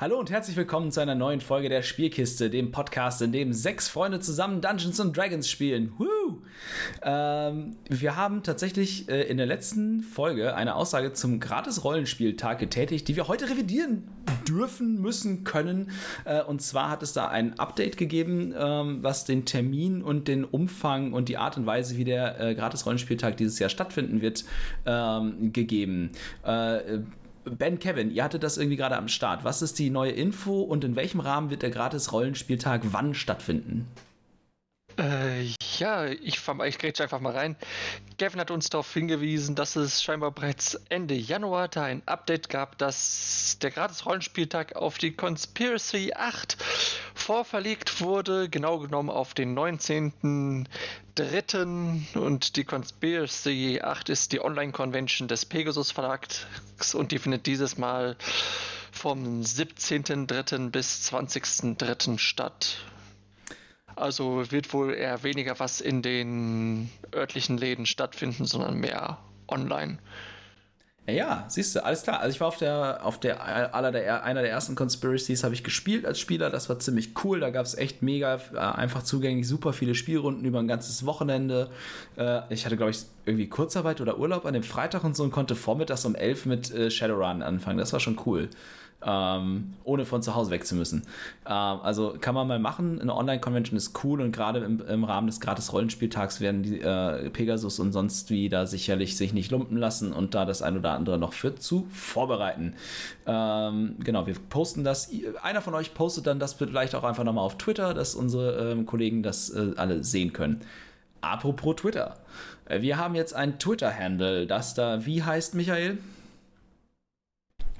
Hallo und herzlich willkommen zu einer neuen Folge der Spielkiste, dem Podcast, in dem sechs Freunde zusammen Dungeons and Dragons spielen. Woo! Ähm, wir haben tatsächlich äh, in der letzten Folge eine Aussage zum Gratis-Rollenspieltag getätigt, die wir heute revidieren dürfen, müssen, können. Äh, und zwar hat es da ein Update gegeben, ähm, was den Termin und den Umfang und die Art und Weise, wie der äh, Gratis-Rollenspieltag dieses Jahr stattfinden wird, ähm, gegeben. Ben Kevin, ihr hattet das irgendwie gerade am Start. Was ist die neue Info und in welchem Rahmen wird der Gratis-Rollenspieltag wann stattfinden? Äh, ja, ich, ich grätsche einfach mal rein. Kevin hat uns darauf hingewiesen, dass es scheinbar bereits Ende Januar da ein Update gab, dass der Gratis-Rollenspieltag auf die Conspiracy 8 vorverlegt wurde, genau genommen auf den 19.03. Und die Conspiracy 8 ist die Online-Convention des Pegasus Verlags und die findet dieses Mal vom 17.03. bis 20.03. statt. Also wird wohl eher weniger was in den örtlichen Läden stattfinden, sondern mehr online. Ja, siehst du, alles klar. Also ich war auf der, auf der, aller der, einer der ersten Conspiracies habe ich gespielt als Spieler. Das war ziemlich cool. Da gab es echt mega äh, einfach zugänglich, super viele Spielrunden über ein ganzes Wochenende. Äh, ich hatte, glaube ich, irgendwie Kurzarbeit oder Urlaub an dem Freitag und so und konnte vormittags um elf mit äh, Shadowrun anfangen. Das war schon cool ähm, ohne von zu Hause weg zu müssen. Ähm, also kann man mal machen. Eine Online-Convention ist cool und gerade im, im, Rahmen des Gratis-Rollenspieltags werden die äh, Pegasus und sonst wie da sicherlich sich nicht lumpen lassen und da das ein oder andere noch für zu vorbereiten. Ähm, genau, wir posten das. Einer von euch postet dann das vielleicht auch einfach nochmal auf Twitter, dass unsere ähm, Kollegen das äh, alle sehen können. Apropos Twitter. Äh, wir haben jetzt ein Twitter-Handle, das da, wie heißt Michael?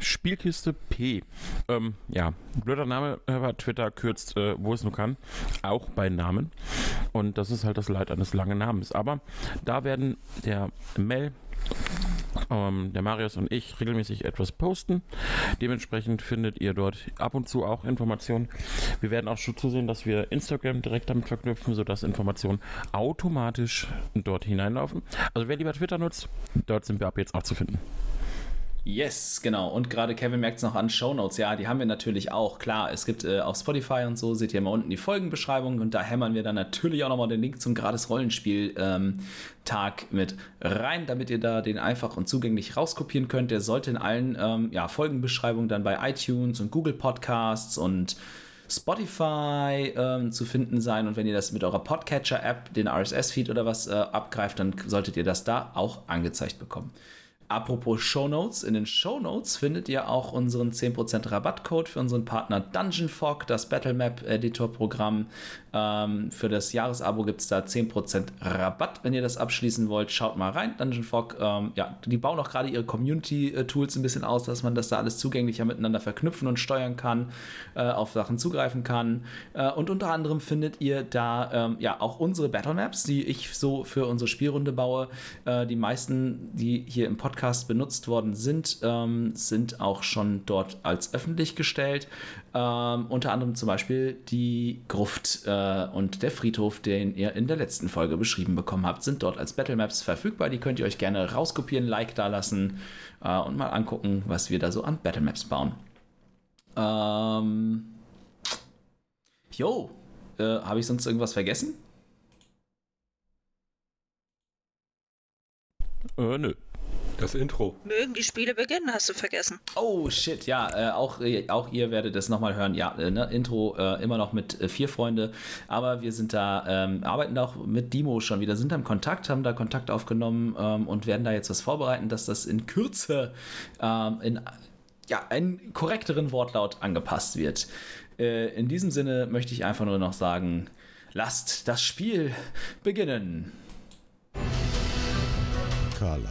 Spielkiste P. Ähm, ja, blöder Name, aber Twitter kürzt, äh, wo es nur kann, auch bei Namen. Und das ist halt das Leid eines langen Namens. Aber da werden der Mel, ähm, der Marius und ich regelmäßig etwas posten. Dementsprechend findet ihr dort ab und zu auch Informationen. Wir werden auch schon zusehen, dass wir Instagram direkt damit verknüpfen, sodass Informationen automatisch dort hineinlaufen. Also wer lieber Twitter nutzt, dort sind wir ab jetzt auch zu finden. Yes, genau. Und gerade Kevin merkt es noch an Shownotes. Ja, die haben wir natürlich auch. Klar, es gibt äh, auf Spotify und so, seht ihr mal unten die Folgenbeschreibung und da hämmern wir dann natürlich auch nochmal den Link zum gratis Rollenspiel-Tag ähm, mit rein, damit ihr da den einfach und zugänglich rauskopieren könnt. Der sollte in allen ähm, ja, Folgenbeschreibungen dann bei iTunes und Google Podcasts und Spotify ähm, zu finden sein. Und wenn ihr das mit eurer Podcatcher-App, den RSS-Feed oder was äh, abgreift, dann solltet ihr das da auch angezeigt bekommen. Apropos Show Notes, in den Show Notes findet ihr auch unseren 10% Rabattcode für unseren Partner Dungeon Fog, das Battlemap Editor Programm. Ähm, für das Jahresabo gibt es da 10% Rabatt, wenn ihr das abschließen wollt. Schaut mal rein. Dungeon Fog, ähm, ja, die bauen auch gerade ihre Community-Tools ein bisschen aus, dass man das da alles zugänglicher miteinander verknüpfen und steuern kann, äh, auf Sachen zugreifen kann. Äh, und unter anderem findet ihr da ähm, ja auch unsere Battlemaps, die ich so für unsere Spielrunde baue. Äh, die meisten, die hier im Podcast Podcast benutzt worden sind, ähm, sind auch schon dort als öffentlich gestellt. Ähm, unter anderem zum Beispiel die Gruft äh, und der Friedhof, den ihr in der letzten Folge beschrieben bekommen habt, sind dort als Battlemaps verfügbar. Die könnt ihr euch gerne rauskopieren, Like da lassen äh, und mal angucken, was wir da so an Battlemaps bauen. Ähm. Jo, äh, habe ich sonst irgendwas vergessen? Äh, nö. Das Intro. Mögen die Spiele beginnen, hast du vergessen. Oh shit, ja, äh, auch, äh, auch ihr werdet es nochmal hören. Ja, äh, ne, Intro äh, immer noch mit äh, vier Freunde, aber wir sind da, ähm, arbeiten da auch mit Dimo schon wieder, sind da im Kontakt, haben da Kontakt aufgenommen ähm, und werden da jetzt was vorbereiten, dass das in Kürze ähm, in ja, einen korrekteren Wortlaut angepasst wird. Äh, in diesem Sinne möchte ich einfach nur noch sagen, lasst das Spiel beginnen. Carla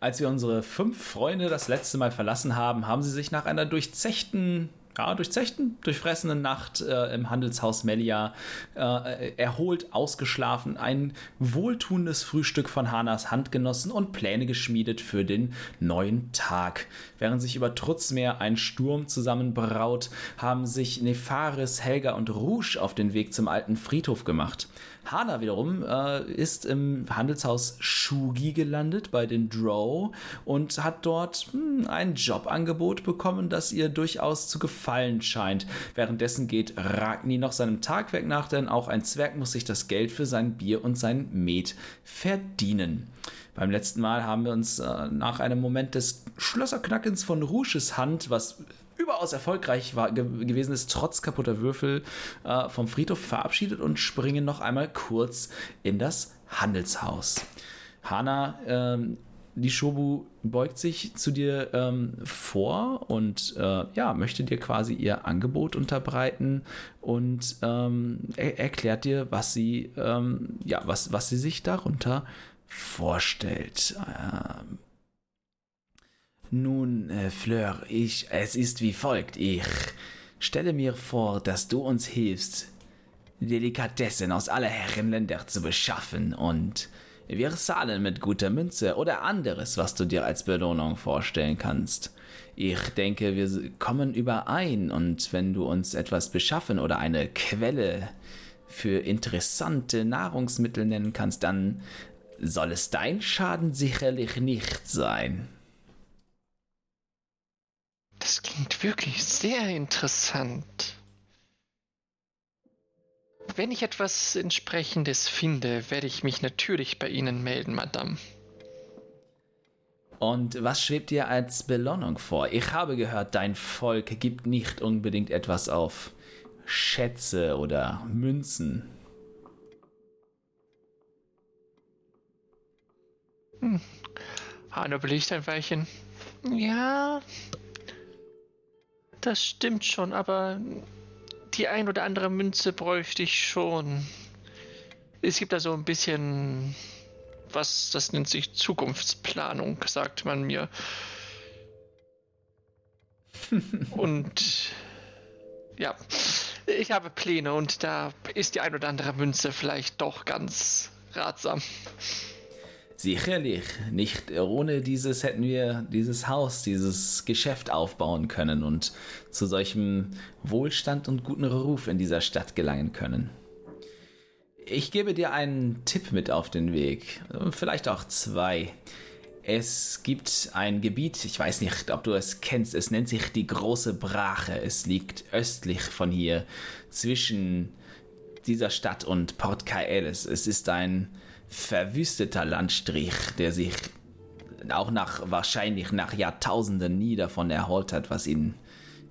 Als wir unsere fünf Freunde das letzte Mal verlassen haben, haben sie sich nach einer durchzechten ja, durchzechten, durchfressenen Nacht äh, im Handelshaus Melia äh, erholt, ausgeschlafen, ein wohltuendes Frühstück von Hanas Hand genossen und Pläne geschmiedet für den neuen Tag. Während sich über Trutzmeer ein Sturm zusammenbraut, haben sich Nefaris, Helga und Rouge auf den Weg zum alten Friedhof gemacht. Hana wiederum äh, ist im Handelshaus Shugi gelandet bei den Drow und hat dort hm, ein Jobangebot bekommen, das ihr durchaus zu gefallen scheint. Währenddessen geht Ragni noch seinem Tagwerk nach, denn auch ein Zwerg muss sich das Geld für sein Bier und sein Met verdienen. Beim letzten Mal haben wir uns äh, nach einem Moment des Schlösserknackens von Rouges Hand, was überaus erfolgreich war, ge gewesen ist, trotz kaputter Würfel äh, vom Friedhof verabschiedet und springen noch einmal kurz in das Handelshaus. Hana, ähm, die Shobu beugt sich zu dir ähm, vor und äh, ja, möchte dir quasi ihr Angebot unterbreiten und ähm, er erklärt dir, was sie, ähm, ja, was, was sie sich darunter vorstellt. Ähm, nun, äh, Fleur, ich, es ist wie folgt. Ich stelle mir vor, dass du uns hilfst, Delikatessen aus aller Herrenländer zu beschaffen und wir zahlen mit guter Münze oder anderes, was du dir als Belohnung vorstellen kannst. Ich denke, wir kommen überein und wenn du uns etwas beschaffen oder eine Quelle für interessante Nahrungsmittel nennen kannst, dann soll es dein Schaden sicherlich nicht sein. Das klingt wirklich sehr interessant. Wenn ich etwas entsprechendes finde, werde ich mich natürlich bei Ihnen melden, Madame. Und was schwebt dir als Belohnung vor? Ich habe gehört, dein Volk gibt nicht unbedingt etwas auf Schätze oder Münzen. Hm. Hanno belegt ein Weilchen. Ja, das stimmt schon, aber die ein oder andere Münze bräuchte ich schon. Es gibt da so ein bisschen was, das nennt sich Zukunftsplanung, sagt man mir. und ja, ich habe Pläne und da ist die ein oder andere Münze vielleicht doch ganz ratsam. Sicherlich. Nicht ohne dieses hätten wir dieses Haus, dieses Geschäft aufbauen können und zu solchem Wohlstand und guten Ruf in dieser Stadt gelangen können. Ich gebe dir einen Tipp mit auf den Weg. Vielleicht auch zwei. Es gibt ein Gebiet, ich weiß nicht, ob du es kennst, es nennt sich die Große Brache. Es liegt östlich von hier, zwischen dieser Stadt und Port Kaelis. Es ist ein verwüsteter Landstrich, der sich auch nach wahrscheinlich nach Jahrtausenden nie davon erholt hat, was ihm,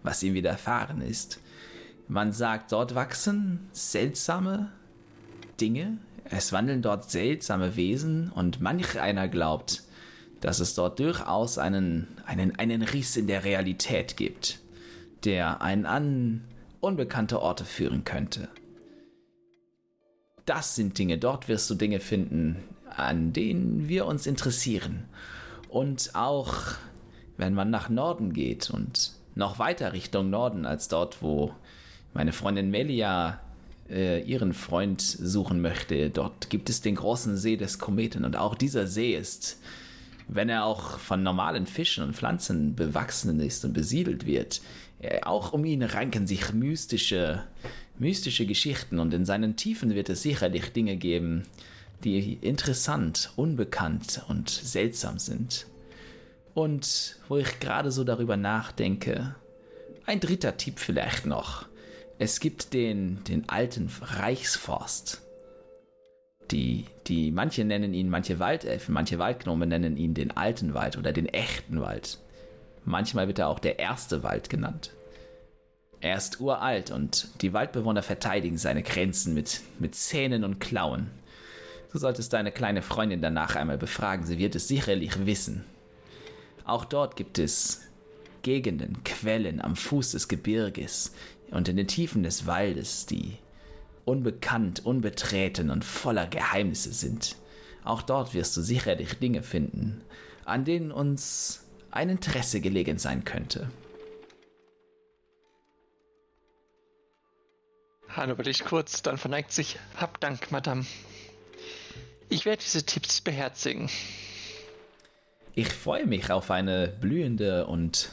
was ihm widerfahren ist. Man sagt, dort wachsen seltsame Dinge, es wandeln dort seltsame Wesen und manch einer glaubt, dass es dort durchaus einen, einen, einen Riss in der Realität gibt, der einen an unbekannte Orte führen könnte das sind Dinge, dort wirst du Dinge finden, an denen wir uns interessieren. Und auch wenn man nach Norden geht und noch weiter Richtung Norden als dort, wo meine Freundin Melia äh, ihren Freund suchen möchte, dort gibt es den großen See des Kometen. Und auch dieser See ist, wenn er auch von normalen Fischen und Pflanzen bewachsen ist und besiedelt wird, äh, auch um ihn ranken sich mystische mystische Geschichten und in seinen Tiefen wird es sicherlich Dinge geben, die interessant, unbekannt und seltsam sind. Und wo ich gerade so darüber nachdenke, ein dritter Tipp vielleicht noch. Es gibt den, den alten Reichsforst. Die, die, manche nennen ihn, manche Waldelfen, manche Waldgnome nennen ihn den alten Wald oder den echten Wald. Manchmal wird er auch der erste Wald genannt. Er ist uralt und die Waldbewohner verteidigen seine Grenzen mit, mit Zähnen und Klauen. Du solltest deine kleine Freundin danach einmal befragen, sie wird es sicherlich wissen. Auch dort gibt es Gegenden, Quellen am Fuß des Gebirges und in den Tiefen des Waldes, die unbekannt, unbetreten und voller Geheimnisse sind. Auch dort wirst du sicherlich Dinge finden, an denen uns ein Interesse gelegen sein könnte. Han überlegt kurz, dann verneigt sich. Hab Dank, Madame. Ich werde diese Tipps beherzigen. Ich freue mich auf eine blühende und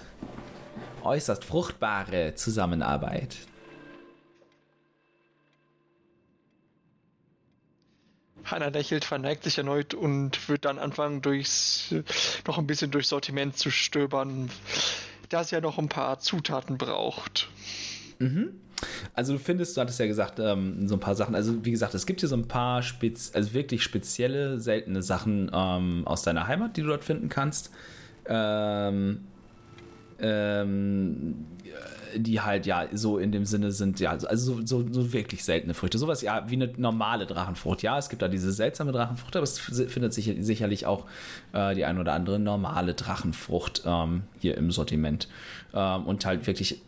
äußerst fruchtbare Zusammenarbeit. Hanna lächelt, verneigt sich erneut und wird dann anfangen, durchs, noch ein bisschen durchs Sortiment zu stöbern, da sie ja noch ein paar Zutaten braucht. Mhm. Also du findest, du hattest ja gesagt, ähm, so ein paar Sachen. Also wie gesagt, es gibt hier so ein paar spez also wirklich spezielle, seltene Sachen ähm, aus deiner Heimat, die du dort finden kannst. Ähm, ähm, die halt ja so in dem Sinne sind, ja, also so, so, so, wirklich seltene Früchte. Sowas ja wie eine normale Drachenfrucht. Ja, es gibt da diese seltsame Drachenfrucht, aber es findet sich sicherlich auch äh, die ein oder andere normale Drachenfrucht ähm, hier im Sortiment. Ähm, und halt wirklich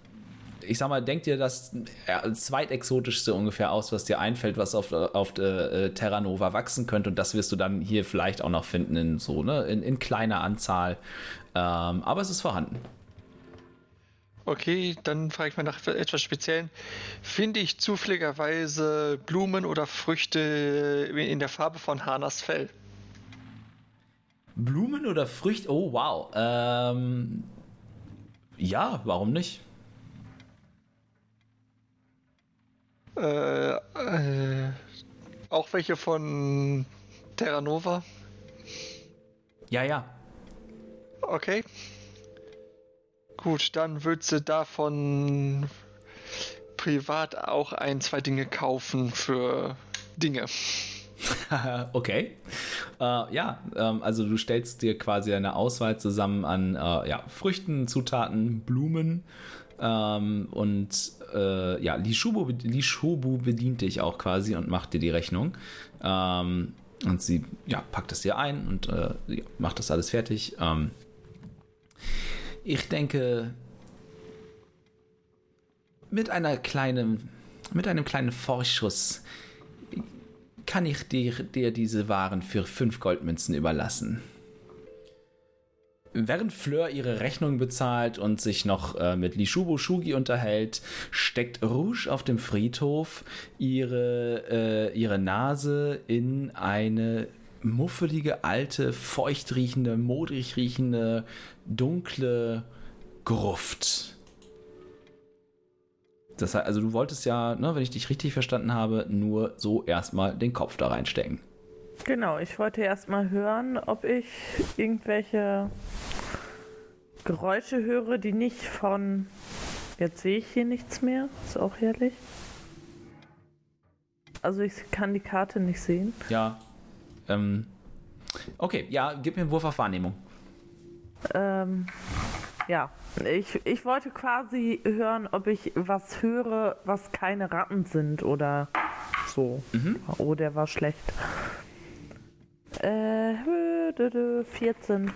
ich sag mal, denk dir das zweitexotischste ungefähr aus, was dir einfällt, was auf, auf äh, Terra Nova wachsen könnte. Und das wirst du dann hier vielleicht auch noch finden in so, ne, in, in kleiner Anzahl. Ähm, aber es ist vorhanden. Okay, dann frage ich mal nach etwas Speziellen. Finde ich zufälligerweise Blumen oder Früchte in der Farbe von Hanas Fell? Blumen oder Früchte? Oh, wow. Ähm, ja, warum nicht? Äh, äh, auch welche von Terra Nova? Ja, ja. Okay. Gut, dann wird sie davon privat auch ein, zwei Dinge kaufen für Dinge. okay. Äh, ja, ähm, also du stellst dir quasi eine Auswahl zusammen an äh, ja, Früchten, Zutaten, Blumen ähm, und äh, ja, Lishubu, Lishubu bedient dich auch quasi und macht dir die Rechnung. Ähm, und sie ja, packt es dir ein und äh, macht das alles fertig. Ähm, ich denke, mit einer kleinen, mit einem kleinen Vorschuss kann ich dir, dir diese Waren für fünf Goldmünzen überlassen. Während Fleur ihre Rechnung bezahlt und sich noch äh, mit Lishubo Shugi unterhält, steckt Rouge auf dem Friedhof ihre, äh, ihre Nase in eine muffelige, alte, feucht riechende, modrig riechende, dunkle Gruft. Das heißt, also du wolltest ja, ne, wenn ich dich richtig verstanden habe, nur so erstmal den Kopf da reinstecken. Genau, ich wollte erstmal hören, ob ich irgendwelche Geräusche höre, die nicht von. Jetzt sehe ich hier nichts mehr. Ist auch herrlich. Also ich kann die Karte nicht sehen. Ja. Ähm. Okay, ja, gib mir einen Wurf auf Wahrnehmung. Ähm. Ja, ich, ich wollte quasi hören, ob ich was höre, was keine Ratten sind oder so. Mhm. Oh, der war schlecht. Äh, 14.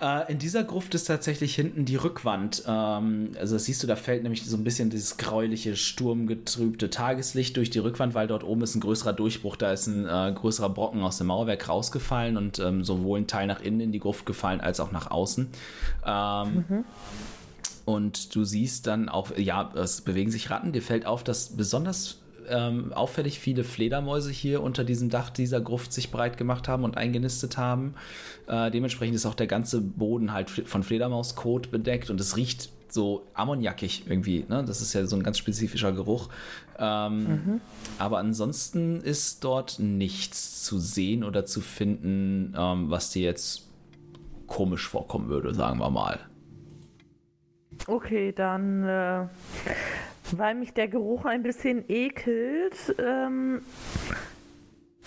Äh, in dieser Gruft ist tatsächlich hinten die Rückwand. Ähm, also das siehst du, da fällt nämlich so ein bisschen dieses gräuliche, sturmgetrübte Tageslicht durch die Rückwand, weil dort oben ist ein größerer Durchbruch. Da ist ein äh, größerer Brocken aus dem Mauerwerk rausgefallen und ähm, sowohl ein Teil nach innen in die Gruft gefallen als auch nach außen. Ähm, mhm. Und du siehst dann auch, ja, es bewegen sich Ratten. Dir fällt auf, dass besonders ähm, auffällig viele Fledermäuse hier unter diesem Dach dieser Gruft sich breit gemacht haben und eingenistet haben. Äh, dementsprechend ist auch der ganze Boden halt von Fledermauskot bedeckt und es riecht so ammoniakig irgendwie. Ne? Das ist ja so ein ganz spezifischer Geruch. Ähm, mhm. Aber ansonsten ist dort nichts zu sehen oder zu finden, ähm, was dir jetzt komisch vorkommen würde, sagen wir mal. Okay, dann äh, weil mich der Geruch ein bisschen ekelt, ähm,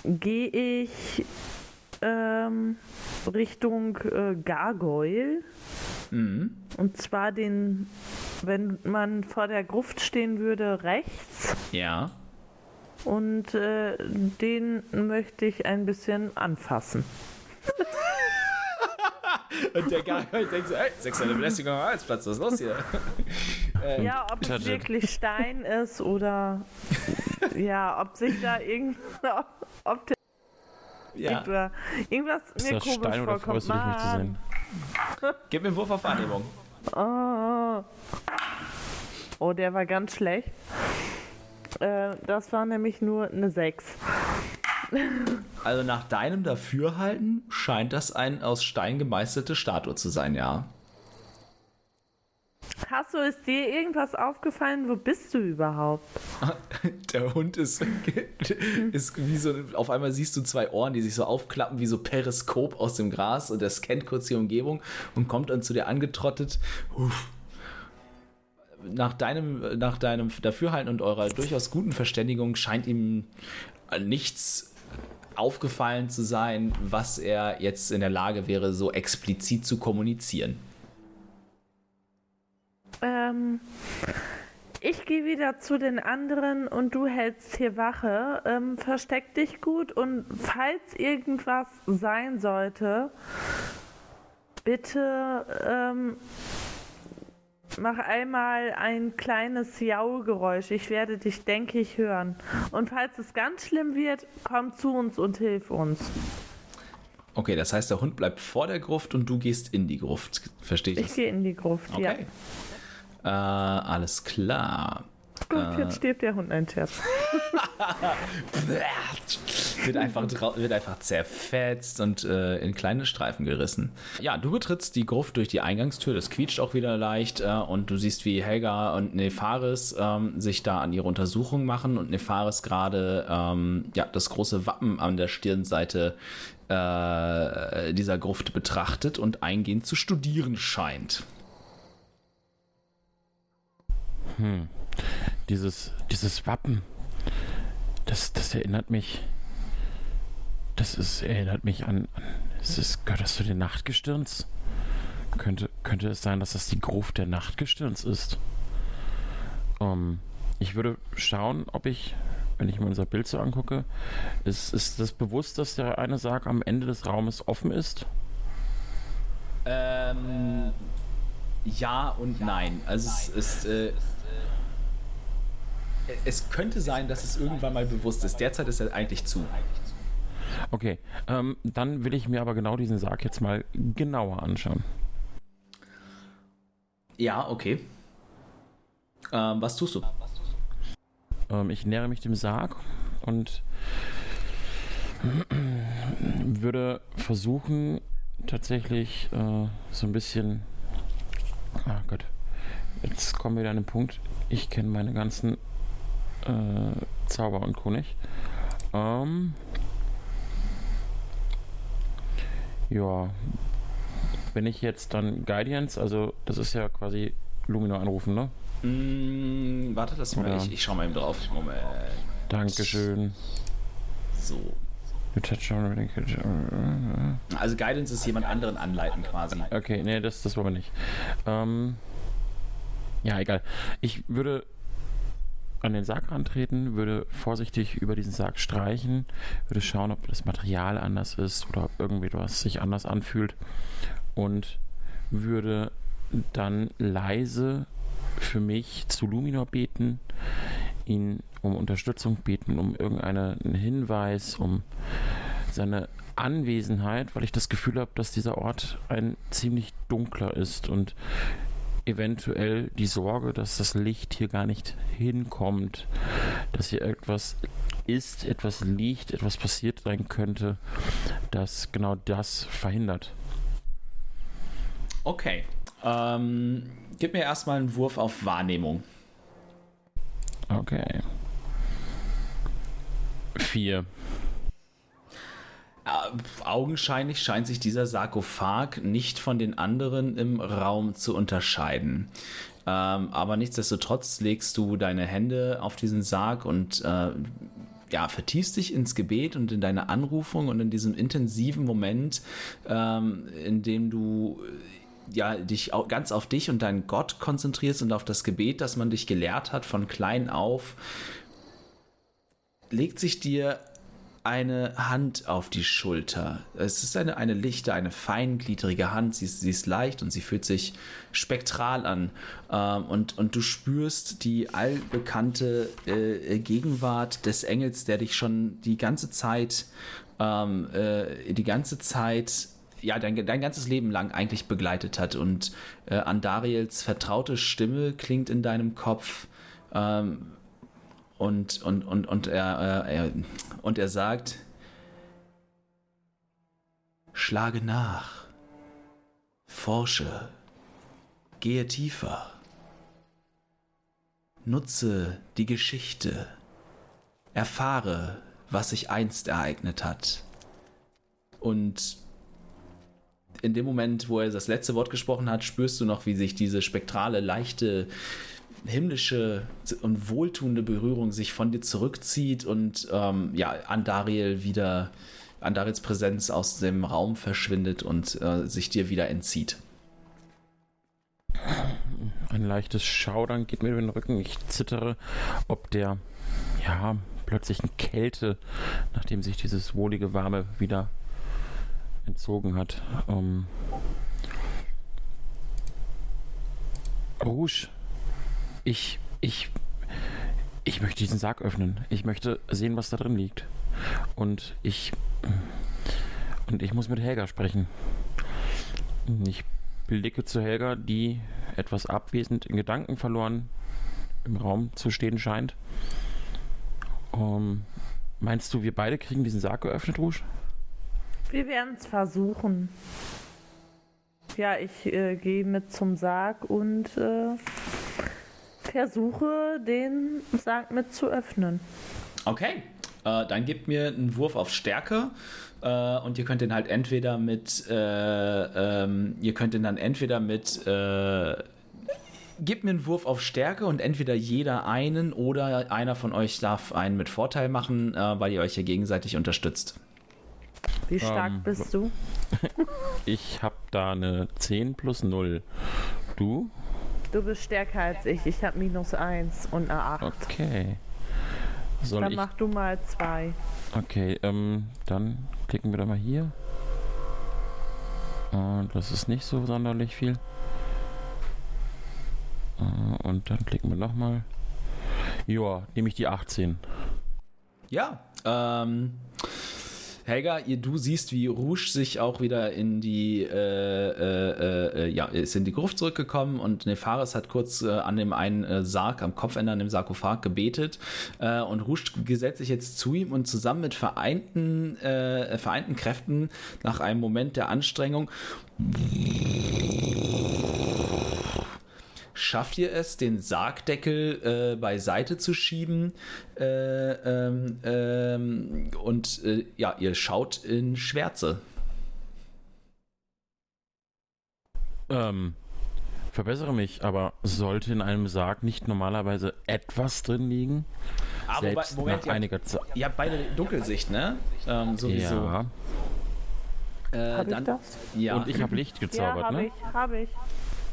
gehe ich ähm, Richtung äh, Gargoyle. Mhm. Und zwar den, wenn man vor der Gruft stehen würde, rechts. Ja. Und äh, den möchte ich ein bisschen anfassen. Und der Gargoyle denkt so, ey, sexuelle Belästigung am Arbeitsplatz, was ist los hier? ähm, ja, ob es wirklich Stein ist oder ja, ob sich da irgend, ob der Ja. Irgendwas, irgendwas Ist mir das komisch Stein oder vorkommt. freust du dich, mich zu sehen? Gib mir einen Wurf auf Wahrnehmung. Oh. oh, der war ganz schlecht. Äh, das war nämlich nur eine 6. Also nach deinem Dafürhalten scheint das ein aus Stein gemeißelte Statue zu sein, ja. Hast du, ist dir irgendwas aufgefallen? Wo bist du überhaupt? Der Hund ist, ist wie so, auf einmal siehst du zwei Ohren, die sich so aufklappen wie so Periskop aus dem Gras und der scannt kurz die Umgebung und kommt dann zu dir angetrottet. Uff. Nach deinem, nach deinem Dafürhalten und eurer durchaus guten Verständigung scheint ihm nichts aufgefallen zu sein, was er jetzt in der Lage wäre, so explizit zu kommunizieren. Ähm, ich gehe wieder zu den anderen und du hältst hier Wache. Ähm, versteck dich gut und falls irgendwas sein sollte, bitte ähm, mach einmal ein kleines Jau-Geräusch. Ich werde dich, denke ich, hören. Und falls es ganz schlimm wird, komm zu uns und hilf uns. Okay, das heißt, der Hund bleibt vor der Gruft und du gehst in die Gruft. Verstehe ich Ich gehe in die Gruft, ja. Äh, alles klar. Gut, Äh. jetzt stirbt der Hund ein Scherz. wird, einfach, wird einfach zerfetzt und äh, in kleine Streifen gerissen. Ja, du betrittst die Gruft durch die Eingangstür, das quietscht auch wieder leicht äh, und du siehst, wie Helga und Nefaris ähm, sich da an ihre Untersuchung machen und Nefaris gerade ähm, ja, das große Wappen an der Stirnseite äh, dieser Gruft betrachtet und eingehend zu studieren scheint. Dieses, dieses Wappen, das, das erinnert mich. Das ist, erinnert mich an. es ist, gehört das zu den Nachtgestirns? Könnte, könnte es sein, dass das die Gruft der Nachtgestirns ist? Ähm, ich würde schauen, ob ich, wenn ich mir unser Bild so angucke, ist, ist das bewusst, dass der eine Sarg am Ende des Raumes offen ist? Ähm, ja und nein. Also es ist. Äh, es könnte sein, dass es irgendwann mal bewusst ist. Derzeit ist er eigentlich zu. Okay, ähm, dann will ich mir aber genau diesen Sarg jetzt mal genauer anschauen. Ja, okay. Ähm, was tust du? Ähm, ich nähere mich dem Sarg und würde versuchen, tatsächlich äh, so ein bisschen. Ah Gott, jetzt kommen wir wieder an den Punkt. Ich kenne meine ganzen äh, Zauber und nicht. Ähm, ja, wenn ich jetzt dann Guidance, also das ist ja quasi Lumino anrufen, ne? Mm, warte, das mal. Ich, ich schau mal eben drauf. Moment. Dankeschön. So. Also Guidance ist jemand anderen anleiten quasi. Okay, nee, das, das wollen wir nicht. Ähm, ja, egal. Ich würde an den Sarg antreten, würde vorsichtig über diesen Sarg streichen, würde schauen, ob das Material anders ist oder ob irgendwie was sich anders anfühlt und würde dann leise für mich zu Luminor beten, ihn um Unterstützung beten, um irgendeinen Hinweis, um seine Anwesenheit, weil ich das Gefühl habe, dass dieser Ort ein ziemlich dunkler ist und eventuell die Sorge, dass das Licht hier gar nicht hinkommt, dass hier etwas ist, etwas liegt, etwas passiert sein könnte, das genau das verhindert. Okay. Ähm, gib mir erstmal einen Wurf auf Wahrnehmung. Okay. Vier. Äh, augenscheinlich scheint sich dieser Sarkophag nicht von den anderen im Raum zu unterscheiden. Ähm, aber nichtsdestotrotz legst du deine Hände auf diesen Sarg und äh, ja, vertiefst dich ins Gebet und in deine Anrufung und in diesem intensiven Moment, ähm, in dem du ja, dich ganz auf dich und deinen Gott konzentrierst und auf das Gebet, das man dich gelehrt hat von klein auf, legt sich dir eine Hand auf die Schulter. Es ist eine, eine lichte, eine feingliedrige Hand. Sie ist, sie ist leicht und sie fühlt sich spektral an. Ähm, und, und du spürst die allbekannte äh, Gegenwart des Engels, der dich schon die ganze Zeit, ähm, äh, die ganze Zeit ja, dein, dein ganzes Leben lang eigentlich begleitet hat. Und äh, Andariels vertraute Stimme klingt in deinem Kopf. Ähm, und, und, und, und, er, äh, er, und er sagt, schlage nach, forsche, gehe tiefer, nutze die Geschichte, erfahre, was sich einst ereignet hat. Und in dem Moment, wo er das letzte Wort gesprochen hat, spürst du noch, wie sich diese spektrale, leichte, himmlische und wohltuende Berührung sich von dir zurückzieht und ähm, ja, Andariel wieder, Andariels Präsenz aus dem Raum verschwindet und äh, sich dir wieder entzieht. Ein leichtes Schaudern geht mir über den Rücken. Ich zittere, ob der, ja, plötzlichen Kälte, nachdem sich dieses wohlige Warme wieder entzogen hat. Ähm Rouge, ich, ich, ich möchte diesen Sarg öffnen. Ich möchte sehen, was da drin liegt. Und ich, und ich muss mit Helga sprechen. Ich blicke zu Helga, die etwas abwesend in Gedanken verloren im Raum zu stehen scheint. Um, ähm, meinst du, wir beide kriegen diesen Sarg geöffnet, Rouge? Wir werden es versuchen. Ja, ich äh, gehe mit zum Sarg und äh, versuche, den Sarg mit zu öffnen. Okay, äh, dann gebt mir einen Wurf auf Stärke äh, und ihr könnt den halt entweder mit, äh, ähm, ihr könnt den dann entweder mit, äh, gebt mir einen Wurf auf Stärke und entweder jeder einen oder einer von euch darf einen mit Vorteil machen, äh, weil ihr euch hier gegenseitig unterstützt. Wie stark ähm, bist du? ich habe da eine 10 plus 0. Du? Du bist stärker als ich. Ich habe minus 1 und eine 8. Okay. Soll dann ich... mach du mal 2. Okay, ähm, dann klicken wir da mal hier. Und das ist nicht so sonderlich viel. Äh, und dann klicken wir nochmal. Joa, nehme ich die 18. Ja, ähm, Helga, ihr, du siehst, wie Rouge sich auch wieder in die, äh, äh, äh, ja, ist in die Gruft zurückgekommen und Nefaris hat kurz äh, an dem einen äh, Sarg, am Kopfende an dem Sarkophag gebetet äh, und Rouge gesetzt sich jetzt zu ihm und zusammen mit vereinten, vereinten Kräften nach einem Moment der Anstrengung schafft ihr es, den Sargdeckel äh, beiseite zu schieben äh, ähm, ähm, und äh, ja, ihr schaut in Schwärze. Ähm, verbessere mich, aber sollte in einem Sarg nicht normalerweise etwas drin liegen? Aber ah, Selbst Moment, nach einiger Zeit. Ihr habt beide Dunkelsicht, ne? Ähm, sowieso. Ja. Äh, hab dann, ich das? Ja. Und ich habe Licht gezaubert, ja, hab ne? Ich, habe ich.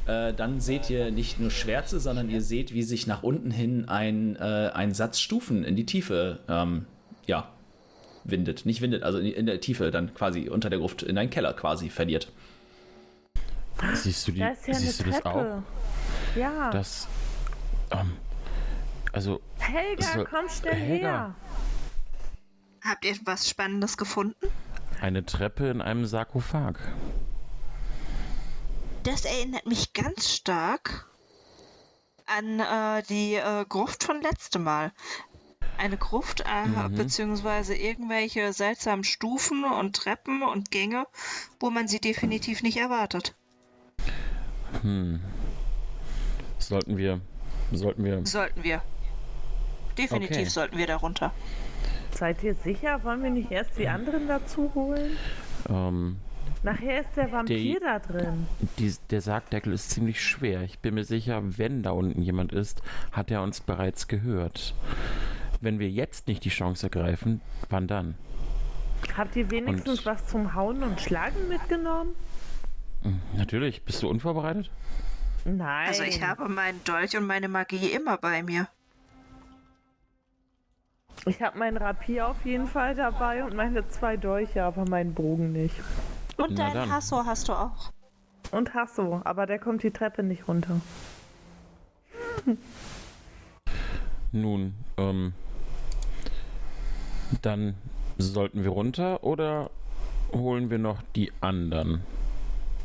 Äh, dann seht ihr nicht nur Schwärze, sondern ihr seht, wie sich nach unten hin ein, äh, ein Satz Stufen in die Tiefe, ähm, ja, windet. Nicht windet, also in der Tiefe dann quasi unter der Gruft in einen Keller quasi verliert. Siehst du, die, da ja siehst du das auch? Ja. Das, ähm, also. Helga, so, komm schnell Helga. her. Habt ihr was Spannendes gefunden? Eine Treppe in einem Sarkophag das erinnert mich ganz stark an äh, die äh, Gruft von letztem Mal. Eine Gruft, äh, mhm. beziehungsweise irgendwelche seltsamen Stufen und Treppen und Gänge, wo man sie definitiv nicht erwartet. Hm. Sollten wir. Sollten wir. Sollten wir. Definitiv okay. sollten wir darunter. Seid ihr sicher? Wollen wir nicht erst die anderen dazu holen? Ähm, Nachher ist der Vampir die, da drin. Die, der Sargdeckel ist ziemlich schwer. Ich bin mir sicher, wenn da unten jemand ist, hat er uns bereits gehört. Wenn wir jetzt nicht die Chance ergreifen, wann dann? Habt ihr wenigstens und, was zum Hauen und Schlagen mitgenommen? Hm, natürlich. Bist du unvorbereitet? Nein. Also ich habe meinen Dolch und meine Magie immer bei mir. Ich habe mein Rapier auf jeden Fall dabei und meine zwei Dolche, aber meinen Bogen nicht. Und Na deinen dann. Hasso hast du auch. Und Hasso, aber der kommt die Treppe nicht runter. Nun, ähm, dann sollten wir runter oder holen wir noch die anderen?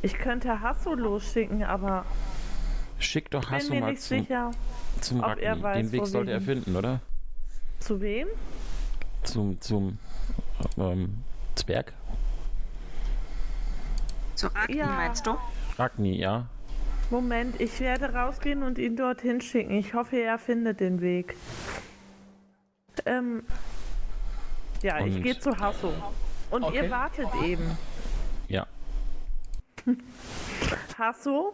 Ich könnte Hasso losschicken, aber Schick doch bin Hasso mir mal nicht zum, sicher. zum ob er Ragni. weiß, Den Weg wo sollte er finden, oder? Zu wem? Zum, zum ähm, Zwerg? Zu Ragni Ja. meinst du? Ragni, ja. Moment, ich werde rausgehen und ihn dorthin schicken. Ich hoffe, er findet den Weg. Ähm, ja, ich Und- gehe zu Hasso. Und Okay. ihr wartet eben. Ja. Hasso,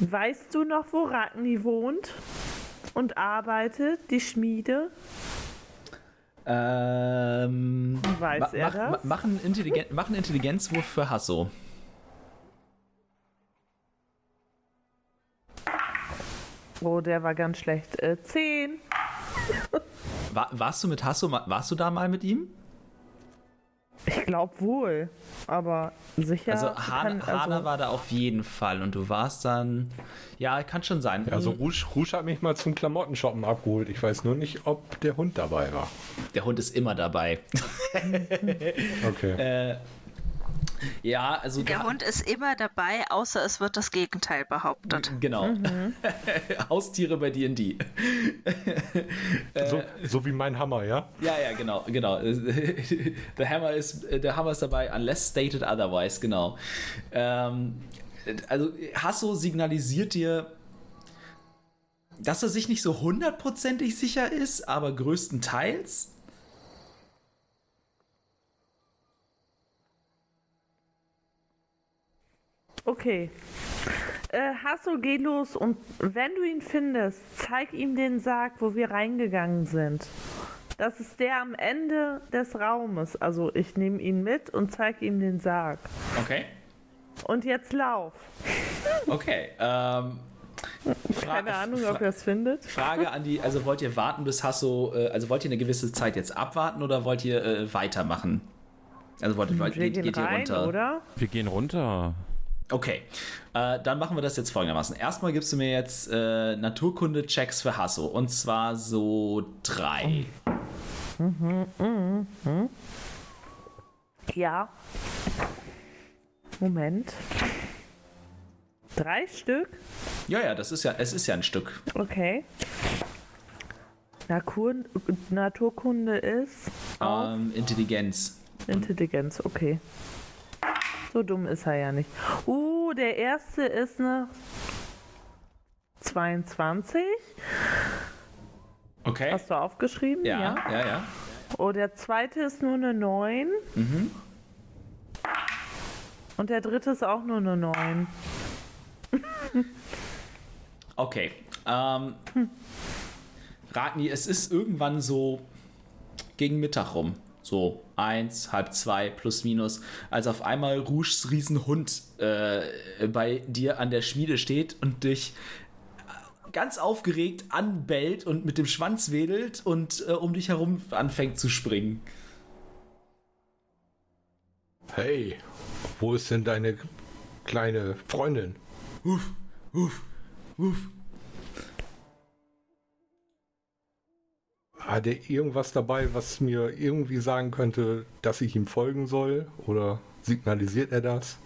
weißt du noch, wo Ragni wohnt und arbeitet, die Schmiede? Ähm, Weiß ma- er mach, das? ma- Mach einen, Intelligen mach einen Intelligenzwurf für Hasso. Oh, der war ganz schlecht. Äh, zehn. War, warst du mit Hasso, warst du da mal mit ihm? Ich glaube wohl. Aber sicher. Also, Han, kann, Hana also war da auf jeden Fall und du warst dann. Ja, kann schon sein. Ja, also Rouge, Rouge hat mich mal zum Klamottenshoppen abgeholt. Ich weiß nur nicht, ob der Hund dabei war. Der Hund ist immer dabei. Okay. Äh, ja, also. Der Hund ist immer dabei, außer es wird das Gegenteil behauptet. Genau. Haustiere bei D&D. so, so wie mein Hammer, ja? Ja, ja, genau, genau. Der Hammer ist, der Hammer ist dabei, unless stated otherwise, genau. Ähm, also Hasso signalisiert dir, dass er sich nicht so hundertprozentig sicher ist, aber größtenteils. Okay. Äh, Hasso, geh los und wenn du ihn findest, zeig ihm den Sarg, wo wir reingegangen sind. Das ist der am Ende des Raumes. Also ich nehme ihn mit und zeig ihm den Sarg. Okay. Und jetzt lauf. Okay. Ähm, Fra- Keine Ahnung, ob Fra- er es findet. Frage an die, also wollt ihr warten bis Hasso, äh, also wollt ihr eine gewisse Zeit jetzt abwarten oder wollt ihr äh, weitermachen? Also wollt, wollt, Wir geht, gehen geht ihr runter? oder? Wir gehen runter. Okay, äh, dann machen wir das jetzt folgendermaßen. Erstmal gibst du mir jetzt äh, Naturkunde-Checks für Hasso. Und zwar so drei. Ja. Moment. Drei Stück? Ja, ja, das ist ja, es ist ja ein Stück. Okay. Natur, Naturkunde ist Ähm, Intelligenz. Intelligenz, okay. So dumm ist er ja nicht. Uh, der erste ist eine 22. Okay. Hast du aufgeschrieben? Ja, ja, ja. Oh, der zweite ist nur eine 9. Mhm. Und der dritte ist auch nur eine 9. Okay. Ähm, Ragni, es ist irgendwann so gegen Mittag rum. So eins, halb zwei, plus minus, als auf einmal Rouges Riesenhund äh, bei dir an der Schmiede steht und dich ganz aufgeregt anbellt und mit dem Schwanz wedelt und äh, um dich herum anfängt zu springen. Hey, wo ist denn deine kleine Freundin? Uff, uff, uff. Hat er irgendwas dabei, was mir irgendwie sagen könnte, dass ich ihm folgen soll? Oder signalisiert er das?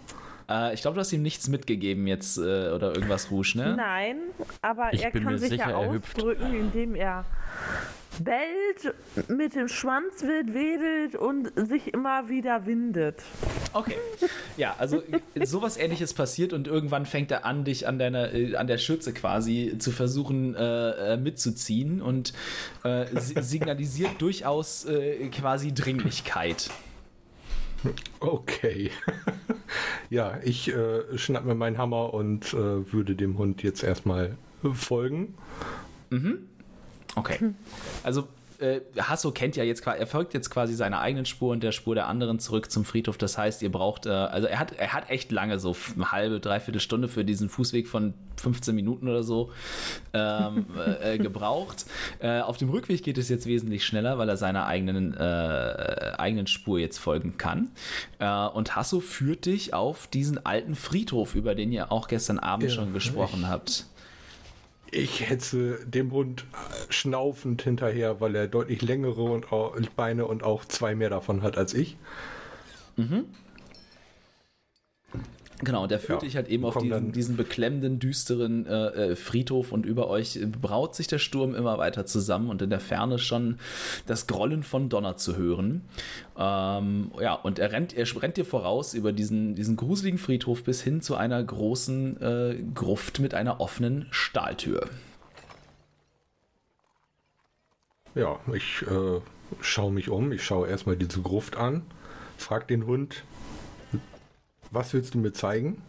Äh, ich glaube, du hast ihm nichts mitgegeben jetzt äh, oder irgendwas Rouge, ne? Nein, aber Ich er kann sich sicher, ja ausdrücken, indem er bellt, mit dem Schwanz wild wedelt und sich immer wieder windet. Okay. Ja, also sowas ähnliches passiert und irgendwann fängt er an, dich an deiner, äh, an der Schürze quasi zu versuchen äh, äh, mitzuziehen und äh, si- signalisiert durchaus äh, quasi Dringlichkeit. Okay. ja, ich äh, schnapp mir meinen Hammer und äh, würde dem Hund jetzt erstmal folgen. Okay. Also äh, Hasso kennt ja jetzt quasi, er folgt jetzt quasi seiner eigenen Spur und der Spur der anderen zurück zum Friedhof. Das heißt, ihr braucht, äh, also er hat, er hat echt lange, so eine halbe, dreiviertel Stunde für diesen Fußweg von 15 Minuten oder so ähm, äh, gebraucht. Äh, auf dem Rückweg geht es jetzt wesentlich schneller, weil er seiner eigenen, äh, eigenen Spur jetzt folgen kann. Äh, und Hasso führt dich auf diesen alten Friedhof, über den ihr auch gestern Abend Ja, schon gesprochen ich- habt. Ich hetze dem Hund schnaufend hinterher, weil er deutlich längere und Beine und auch zwei mehr davon hat als ich. Genau, und der führt Ja, dich halt eben auf diesen, diesen beklemmenden, düsteren äh, äh, Friedhof und über euch braut sich der Sturm immer weiter zusammen und in der Ferne schon das Grollen von Donner zu hören. Ähm, ja, und er rennt, er rennt dir voraus über diesen, diesen gruseligen Friedhof bis hin zu einer großen äh, Gruft mit einer offenen Stahltür. Ja, ich äh, schaue mich um. Ich schaue erstmal diese Gruft an, frag den Hund, was willst du mir zeigen?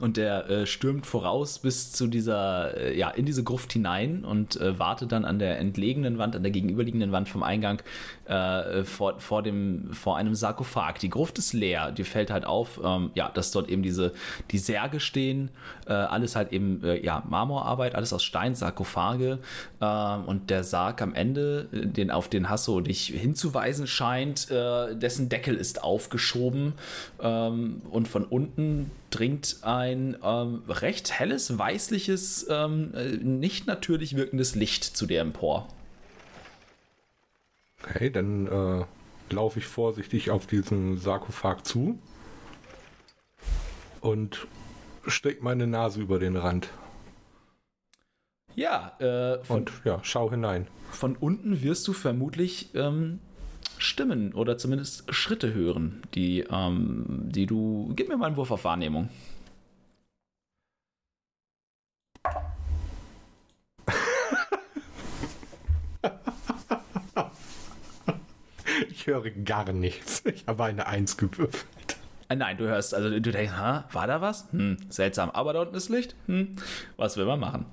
Und der äh, stürmt voraus bis zu dieser, äh, ja, in diese Gruft hinein und äh, wartet dann an der entlegenen Wand, an der gegenüberliegenden Wand vom Eingang äh, vor, vor, dem, vor einem Sarkophag. Die Gruft ist leer. Dir fällt halt auf, ähm, ja, dass dort eben diese, die Särge stehen, äh, alles halt eben, äh, ja, Marmorarbeit, alles aus Stein, Sarkophage ähm, und der Sarg am Ende, den, auf den Hasso dich hinzuweisen scheint, dessen Deckel ist aufgeschoben ähm, und von unten dringt ein ähm, recht helles, weißliches, ähm, äh, nicht natürlich wirkendes Licht zu dir empor. Okay, dann äh, laufe ich vorsichtig auf diesen Sarkophag zu und strecke meine Nase über den Rand Ja, äh, von, und ja, schau hinein. von unten wirst du vermutlich ähm, Stimmen oder zumindest Schritte hören, die, ähm, die du. Gib mir mal einen Wurf auf Wahrnehmung. Ich höre gar nichts. Ich habe eine Eins gewürfelt. Äh, nein, du hörst, also du denkst, ha, war da was? Hm, seltsam, aber da unten ist Licht. Hm, was will man machen?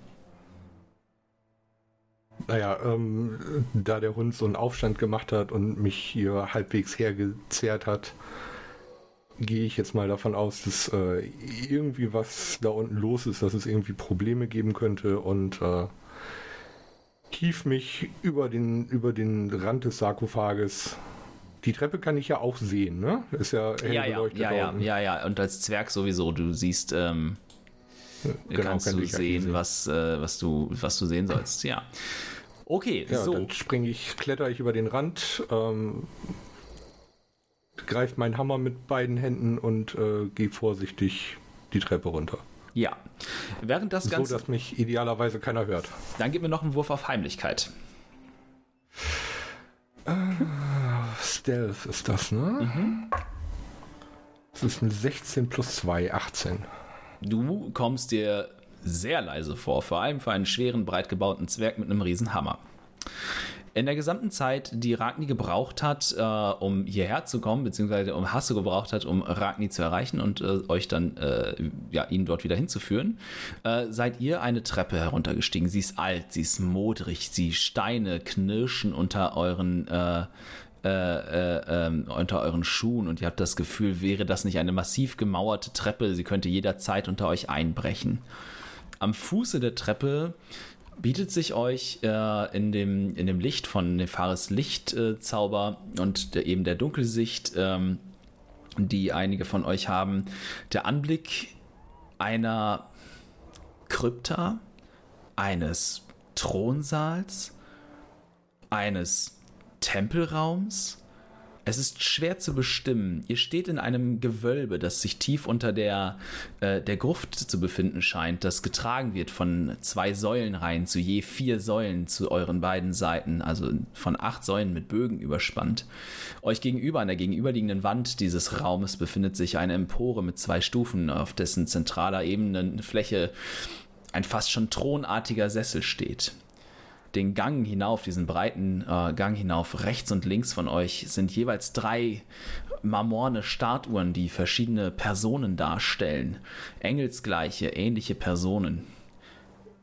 Naja, ähm, da der Hund so einen Aufstand gemacht hat und mich hier halbwegs hergezerrt hat, gehe ich jetzt mal davon aus, dass äh, irgendwie was da unten los ist, dass es irgendwie Probleme geben könnte und äh, hief mich über den, über den Rand des Sarkophages. Die Treppe kann ich ja auch sehen, ne? Ist ja hell Ja, ja, beleuchtet ja, ja, unten. ja, ja. Und als Zwerg sowieso, du siehst, ähm, Genau, kannst kann du sehen, sehen. was, äh, was, du, was du sehen sollst. Ja. Okay, Ja, so. dann springe ich, kletter ich über den Rand, ähm, greife meinen Hammer mit beiden Händen und äh, gehe vorsichtig die Treppe runter. Ja. Während das so, Ganze. dass mich idealerweise keiner hört. dann gib mir noch einen Wurf auf Heimlichkeit. Stealth ist das, ne? Das ist eine 16 plus 2, 18. Du kommst dir sehr leise vor, vor allem für einen schweren, breit gebauten Zwerg mit einem riesen Hammer. In der gesamten Zeit, die Ragni gebraucht hat, äh, um hierher zu kommen, beziehungsweise um Hasse gebraucht hat, um Ragni zu erreichen und äh, euch dann, äh, ja, ihn dort wieder hinzuführen, äh, seid ihr eine Treppe heruntergestiegen. Sie ist alt, sie ist modrig, die Steine knirschen unter euren, äh, äh, äh, ähm, unter euren Schuhen und ihr habt das Gefühl, wäre das nicht eine massiv gemauerte Treppe, sie könnte jederzeit unter euch einbrechen. Am Fuße der Treppe bietet sich euch äh, in, dem, in dem Licht von Nefaris Lichtzauber und der, eben der Dunkelsicht, ähm, die einige von euch haben, der Anblick einer Krypta, eines Thronsaals, eines Tempelraums. Es ist schwer zu bestimmen. Ihr steht in einem Gewölbe, das sich tief unter der, äh, der Gruft zu befinden scheint, das getragen wird von zwei Säulenreihen zu je vier Säulen zu euren beiden Seiten, also von acht Säulen mit Bögen überspannt. Euch gegenüber, an der gegenüberliegenden Wand dieses Raumes, befindet sich eine Empore mit zwei Stufen, auf dessen zentraler Ebenenfläche ein fast schon thronartiger Sessel steht den Gang hinauf, diesen breiten äh, Gang hinauf, rechts und links von euch sind jeweils drei marmorne Statuen, die verschiedene Personen darstellen. Engelsgleiche, ähnliche Personen.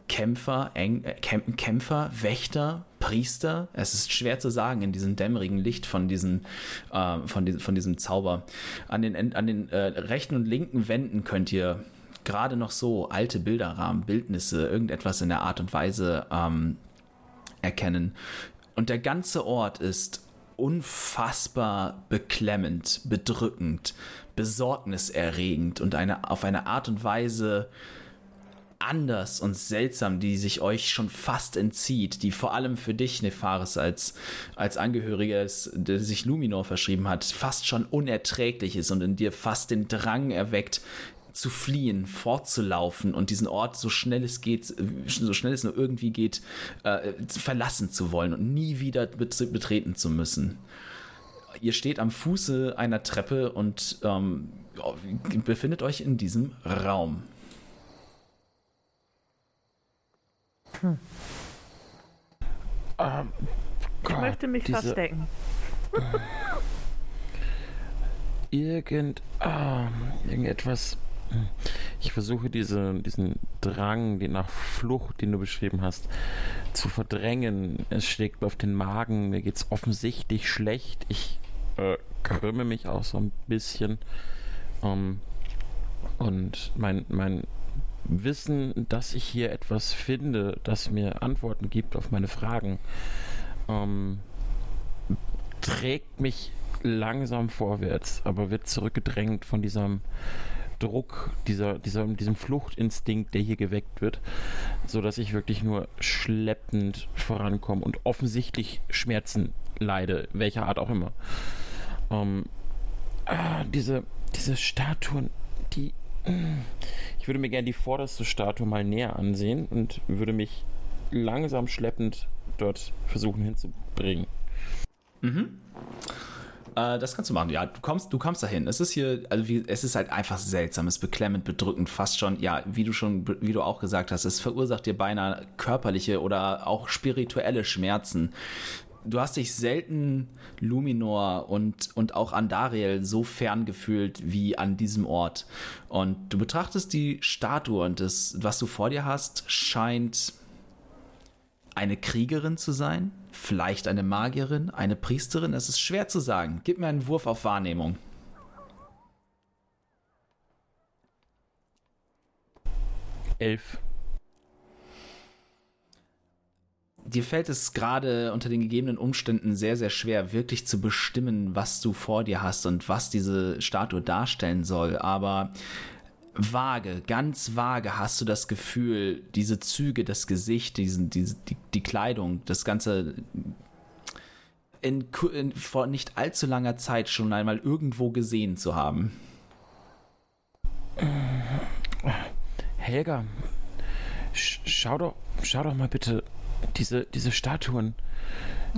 Kämpfer, Eng, äh, Kämpfer, Wächter, Priester. Es ist schwer zu sagen in diesem dämmerigen Licht von diesem, äh, von, die, von diesem Zauber. An den, an den äh, rechten und linken Wänden könnt ihr gerade noch so alte Bilderrahmen, Bildnisse, irgendetwas in der Art und Weise ähm, erkennen. Und der ganze Ort ist unfassbar beklemmend, bedrückend, besorgniserregend und eine, auf eine Art und Weise anders und seltsam, die sich euch schon fast entzieht, die vor allem für dich, Nefaris, als, als Angehöriger, der sich Luminor verschrieben hat, fast schon unerträglich ist und in dir fast den Drang erweckt, zu fliehen, fortzulaufen und diesen Ort so schnell es geht, so schnell es nur irgendwie geht, äh, verlassen zu wollen und nie wieder betreten zu müssen. Ihr steht am Fuße einer Treppe und ähm, befindet euch in diesem Raum. Hm. Ähm, ich Gott, möchte mich diese... verstecken. Irgend, ah, irgendetwas ich versuche diese, diesen Drang die nach Flucht, den du beschrieben hast, zu verdrängen. Es schlägt mir auf den Magen, mir geht es offensichtlich schlecht. Ich äh, krümme mich auch so ein bisschen. Ähm, und mein, mein Wissen, dass ich hier etwas finde, das mir Antworten gibt auf meine Fragen, ähm, trägt mich langsam vorwärts, aber wird zurückgedrängt von diesem Druck, dieser, dieser, diesem Fluchtinstinkt, der hier geweckt wird, sodass ich wirklich nur schleppend vorankomme und offensichtlich Schmerzen leide, welcher Art auch immer. Ähm, ah, diese, diese Statuen, die. Ich würde mir gerne die vorderste Statue mal näher ansehen und würde mich langsam schleppend dort versuchen hinzubringen. Mhm. Äh, das kannst du machen. Ja, du kommst, du kommst dahin. Es ist hier, also wie, es ist halt einfach seltsam, es ist beklemmend, bedrückend, fast schon, ja, wie du schon, wie du auch gesagt hast, es verursacht dir beinahe körperliche oder auch spirituelle Schmerzen. Du hast dich selten Luminor und, und auch Andariel so fern gefühlt wie an diesem Ort. Und du betrachtest die Statue und das, was du vor dir hast, scheint eine Kriegerin zu sein, vielleicht eine Magierin, eine Priesterin, es ist schwer zu sagen. Gib mir einen Wurf auf Wahrnehmung. Elf. Dir fällt es gerade unter den gegebenen Umständen sehr, sehr schwer, wirklich zu bestimmen, was du vor dir hast und was diese Statue darstellen soll. Aber vage, ganz vage hast du das Gefühl, diese Züge, das Gesicht, diesen, diese, die, die Kleidung, das Ganze in, in, vor nicht allzu langer Zeit schon einmal irgendwo gesehen zu haben. Helga, schau doch, schau doch mal bitte diese, diese Statuen.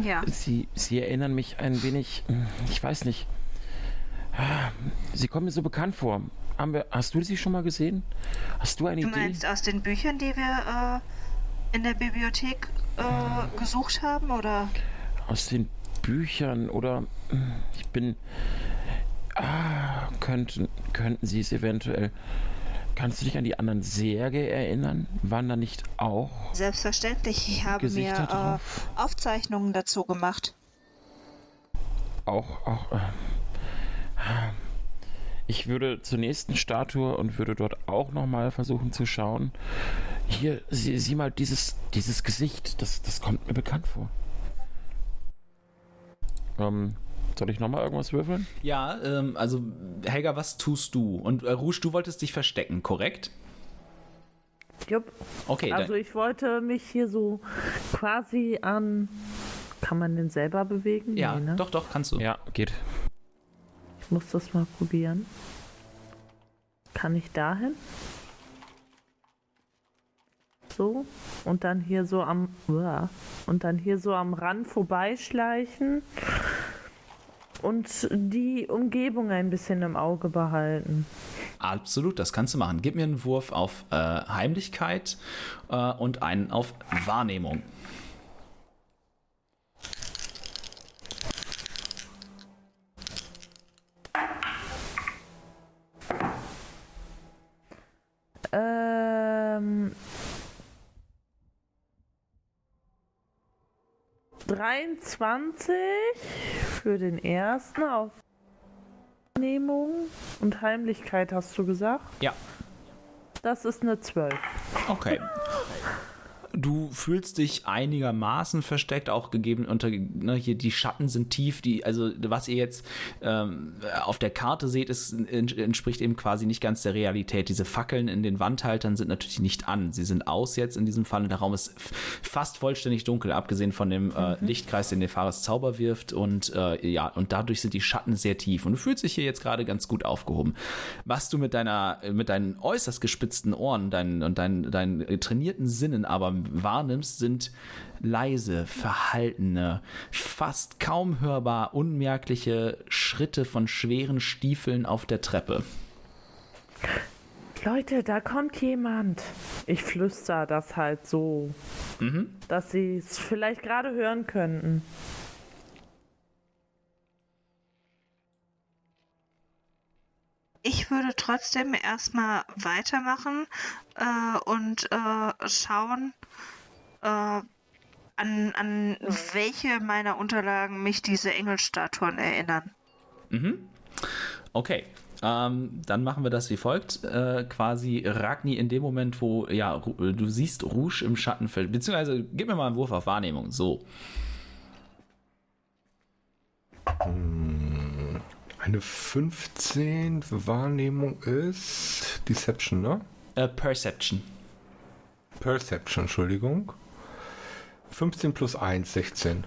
Ja. Sie, sie erinnern mich ein wenig, ich weiß nicht. Sie kommen mir so bekannt vor. Haben wir, hast du sie schon mal gesehen? Hast du eine du Idee? Du meinst aus den Büchern, die wir äh, in der Bibliothek äh, gesucht haben, oder? Aus den Büchern oder ich bin. Ah, könnten, könnten sie es eventuell. Kannst du dich an die anderen Särge erinnern? Waren da nicht auch? Selbstverständlich. Ich habe Gesichter mir äh, Aufzeichnungen dazu gemacht. Auch, auch. Äh, ich würde zur nächsten Statue und würde dort auch nochmal versuchen zu schauen. Hier, sieh, sieh mal dieses, dieses Gesicht, das, das kommt mir bekannt vor. Ähm, soll ich nochmal irgendwas würfeln? Ja, ähm, also Helga, was tust du? Und äh, Rouge, du wolltest dich verstecken, korrekt? Jupp. Okay. Also ich wollte mich hier so quasi an. Kann man den selber bewegen? Ja, nee, ne? doch, doch, kannst du. Ja, geht. Ich muss das mal probieren. Kann ich dahin? So. Und dann hier so am. Und dann hier so am Rand vorbeischleichen. Und die Umgebung ein bisschen im Auge behalten. Absolut, das kannst du machen. Gib mir einen Wurf auf äh, Heimlichkeit äh, und einen auf Wahrnehmung. ähm, 23 für den ersten auf Nehmung und Heimlichkeit hast du gesagt? Ja. Das ist eine 12. Okay. Du fühlst dich einigermaßen versteckt, auch gegeben unter, ne, hier die Schatten sind tief, die, also was ihr jetzt ähm, auf der Karte seht, ist, entspricht eben quasi nicht ganz der Realität. Diese Fackeln in den Wandhaltern sind natürlich nicht an. Sie sind aus jetzt in diesem Fall und der Raum ist fast vollständig dunkel, abgesehen von dem äh, mhm. Lichtkreis, den Nefaris Zauber wirft und äh, ja, und dadurch sind die Schatten sehr tief und du fühlst dich hier jetzt gerade ganz gut aufgehoben. Was du mit deiner, mit deinen äußerst gespitzten Ohren deinen, und deinen, deinen trainierten Sinnen aber wahrnimmst, sind leise, verhaltene, fast kaum hörbar, unmerkliche Schritte von schweren Stiefeln auf der Treppe. Leute, da kommt jemand. Ich flüster das halt so, mhm. dass sie es vielleicht gerade hören könnten. Ich würde trotzdem erstmal weitermachen äh, und äh, schauen, äh, an, an welche meiner Unterlagen mich diese Engelstatuen erinnern. Mhm. Okay. Ähm, dann machen wir das wie folgt. Äh, quasi Ragni in dem Moment, wo ja, du siehst Rouge im Schattenfeld, beziehungsweise gib mir mal einen Wurf auf Wahrnehmung. So. Hm, eine 15 Wahrnehmung ist Deception, ne? Uh, Perception. Perception, Entschuldigung. 15 plus 1, 16.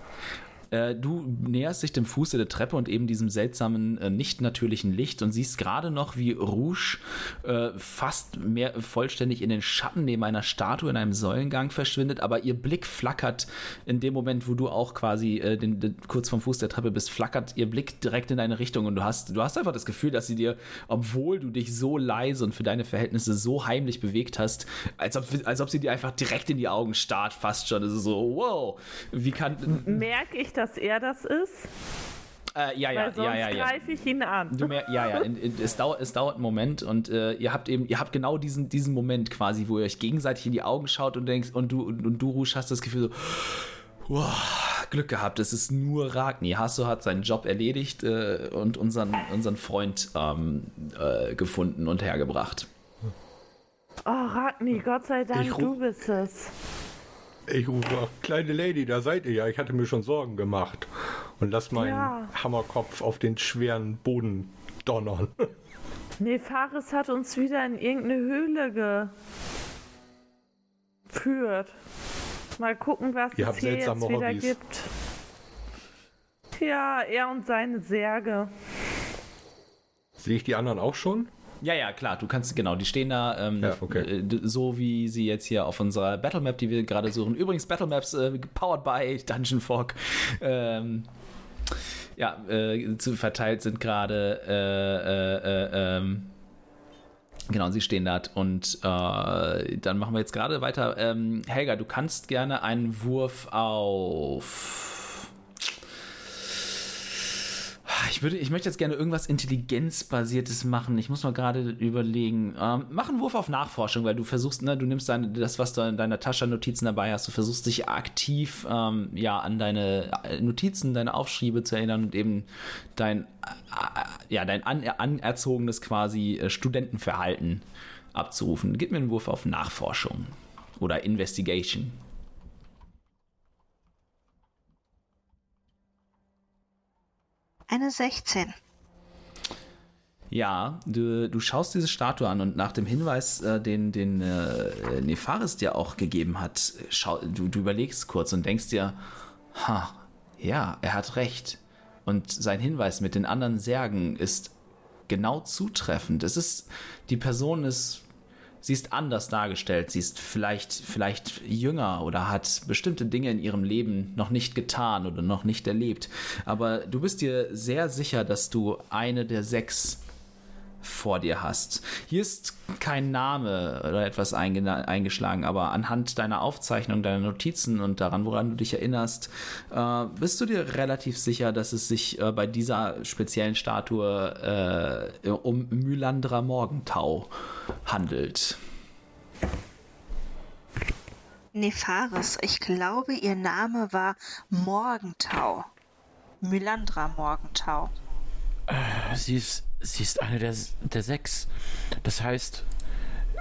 Äh, du näherst dich dem Fuße der Treppe und eben diesem seltsamen, äh, nicht natürlichen Licht und siehst gerade noch, wie Rouge äh, fast mehr vollständig in den Schatten neben einer Statue in einem Säulengang verschwindet, aber ihr Blick flackert in dem Moment, wo du auch quasi äh, den, den, kurz vom Fuß der Treppe bist, flackert ihr Blick direkt in deine Richtung und du hast, du hast einfach das Gefühl, dass sie dir, obwohl du dich so leise und für deine Verhältnisse so heimlich bewegt hast, als ob, als ob sie dir einfach direkt in die Augen starrt, fast schon. Es ist so, wow, wie kann. Merke ich dass er das ist? Äh, ja, ja, Weil sonst ja, ja, ja. greife ich ihn an. Du mehr, ja, ja, in, in, es, dauert, es dauert einen Moment und äh, ihr habt eben, ihr habt genau diesen, diesen Moment quasi, wo ihr euch gegenseitig in die Augen schaut und denkst, und du, und, und du, Rusch, hast das Gefühl so, wow, Glück gehabt, es ist nur Ragni. Hasso hat seinen Job erledigt äh, und unseren, unseren Freund ähm, äh, gefunden und hergebracht. Oh, Ragni, Gott sei Dank, du bist es. Ich rufe auch, kleine Lady, da seid ihr ja. Ich hatte mir schon Sorgen gemacht. Und lass meinen ja. Hammerkopf auf den schweren Boden donnern. Nee, Fares hat uns wieder in irgendeine Höhle geführt. Mal gucken, was ihr es hier jetzt wieder Hobbys. gibt. Ja, er und seine Särge. Sehe ich die anderen auch schon? Ja, ja, klar, du kannst, genau, die stehen da ähm, ja, okay. Äh, so wie sie jetzt hier auf unserer Battlemap, die wir gerade suchen. Übrigens, Battlemaps äh, powered by Dungeon Fog. Ähm, ja, äh, zu, verteilt sind gerade äh, äh, äh ähm, Genau, sie stehen da und äh, dann machen wir jetzt gerade weiter. Ähm, Helga, du kannst gerne einen Wurf auf Ich, würde, ich möchte jetzt gerne irgendwas Intelligenzbasiertes machen. Ich muss mal gerade überlegen. Ähm, mach einen Wurf auf Nachforschung, weil du versuchst, ne, du nimmst deine, das, was du in deiner Tasche Notizen dabei hast, du versuchst dich aktiv ähm, ja, an deine äh, Notizen, deine Aufschriebe zu erinnern und eben dein, äh, ja, dein an, anerzogenes quasi äh, Studentenverhalten abzurufen. Gib mir einen Wurf auf Nachforschung oder Investigation. Eine 16. Ja, du, du schaust diese Statue an und nach dem Hinweis, äh, den, den äh, Nefaris dir auch gegeben hat, schau, du, du überlegst kurz und denkst dir, ha, ja, er hat recht. Und sein Hinweis mit den anderen Särgen ist genau zutreffend. Es ist, die Person ist sie ist anders dargestellt, sie ist vielleicht, vielleicht jünger oder hat bestimmte Dinge in ihrem Leben noch nicht getan oder noch nicht erlebt. Aber du bist dir sehr sicher, dass du eine der sechs vor dir hast. Hier ist kein Name oder etwas eingeschlagen, aber anhand deiner Aufzeichnung, deiner Notizen und daran, woran du dich erinnerst, äh, bist du dir relativ sicher, dass es sich äh, bei dieser speziellen Statue äh, um Mylandra Morgentau handelt. Nefaris. Ich glaube, ihr Name war Morgentau. Mylandra Morgentau. Sie ist, sie ist eine der, der sechs. Das heißt,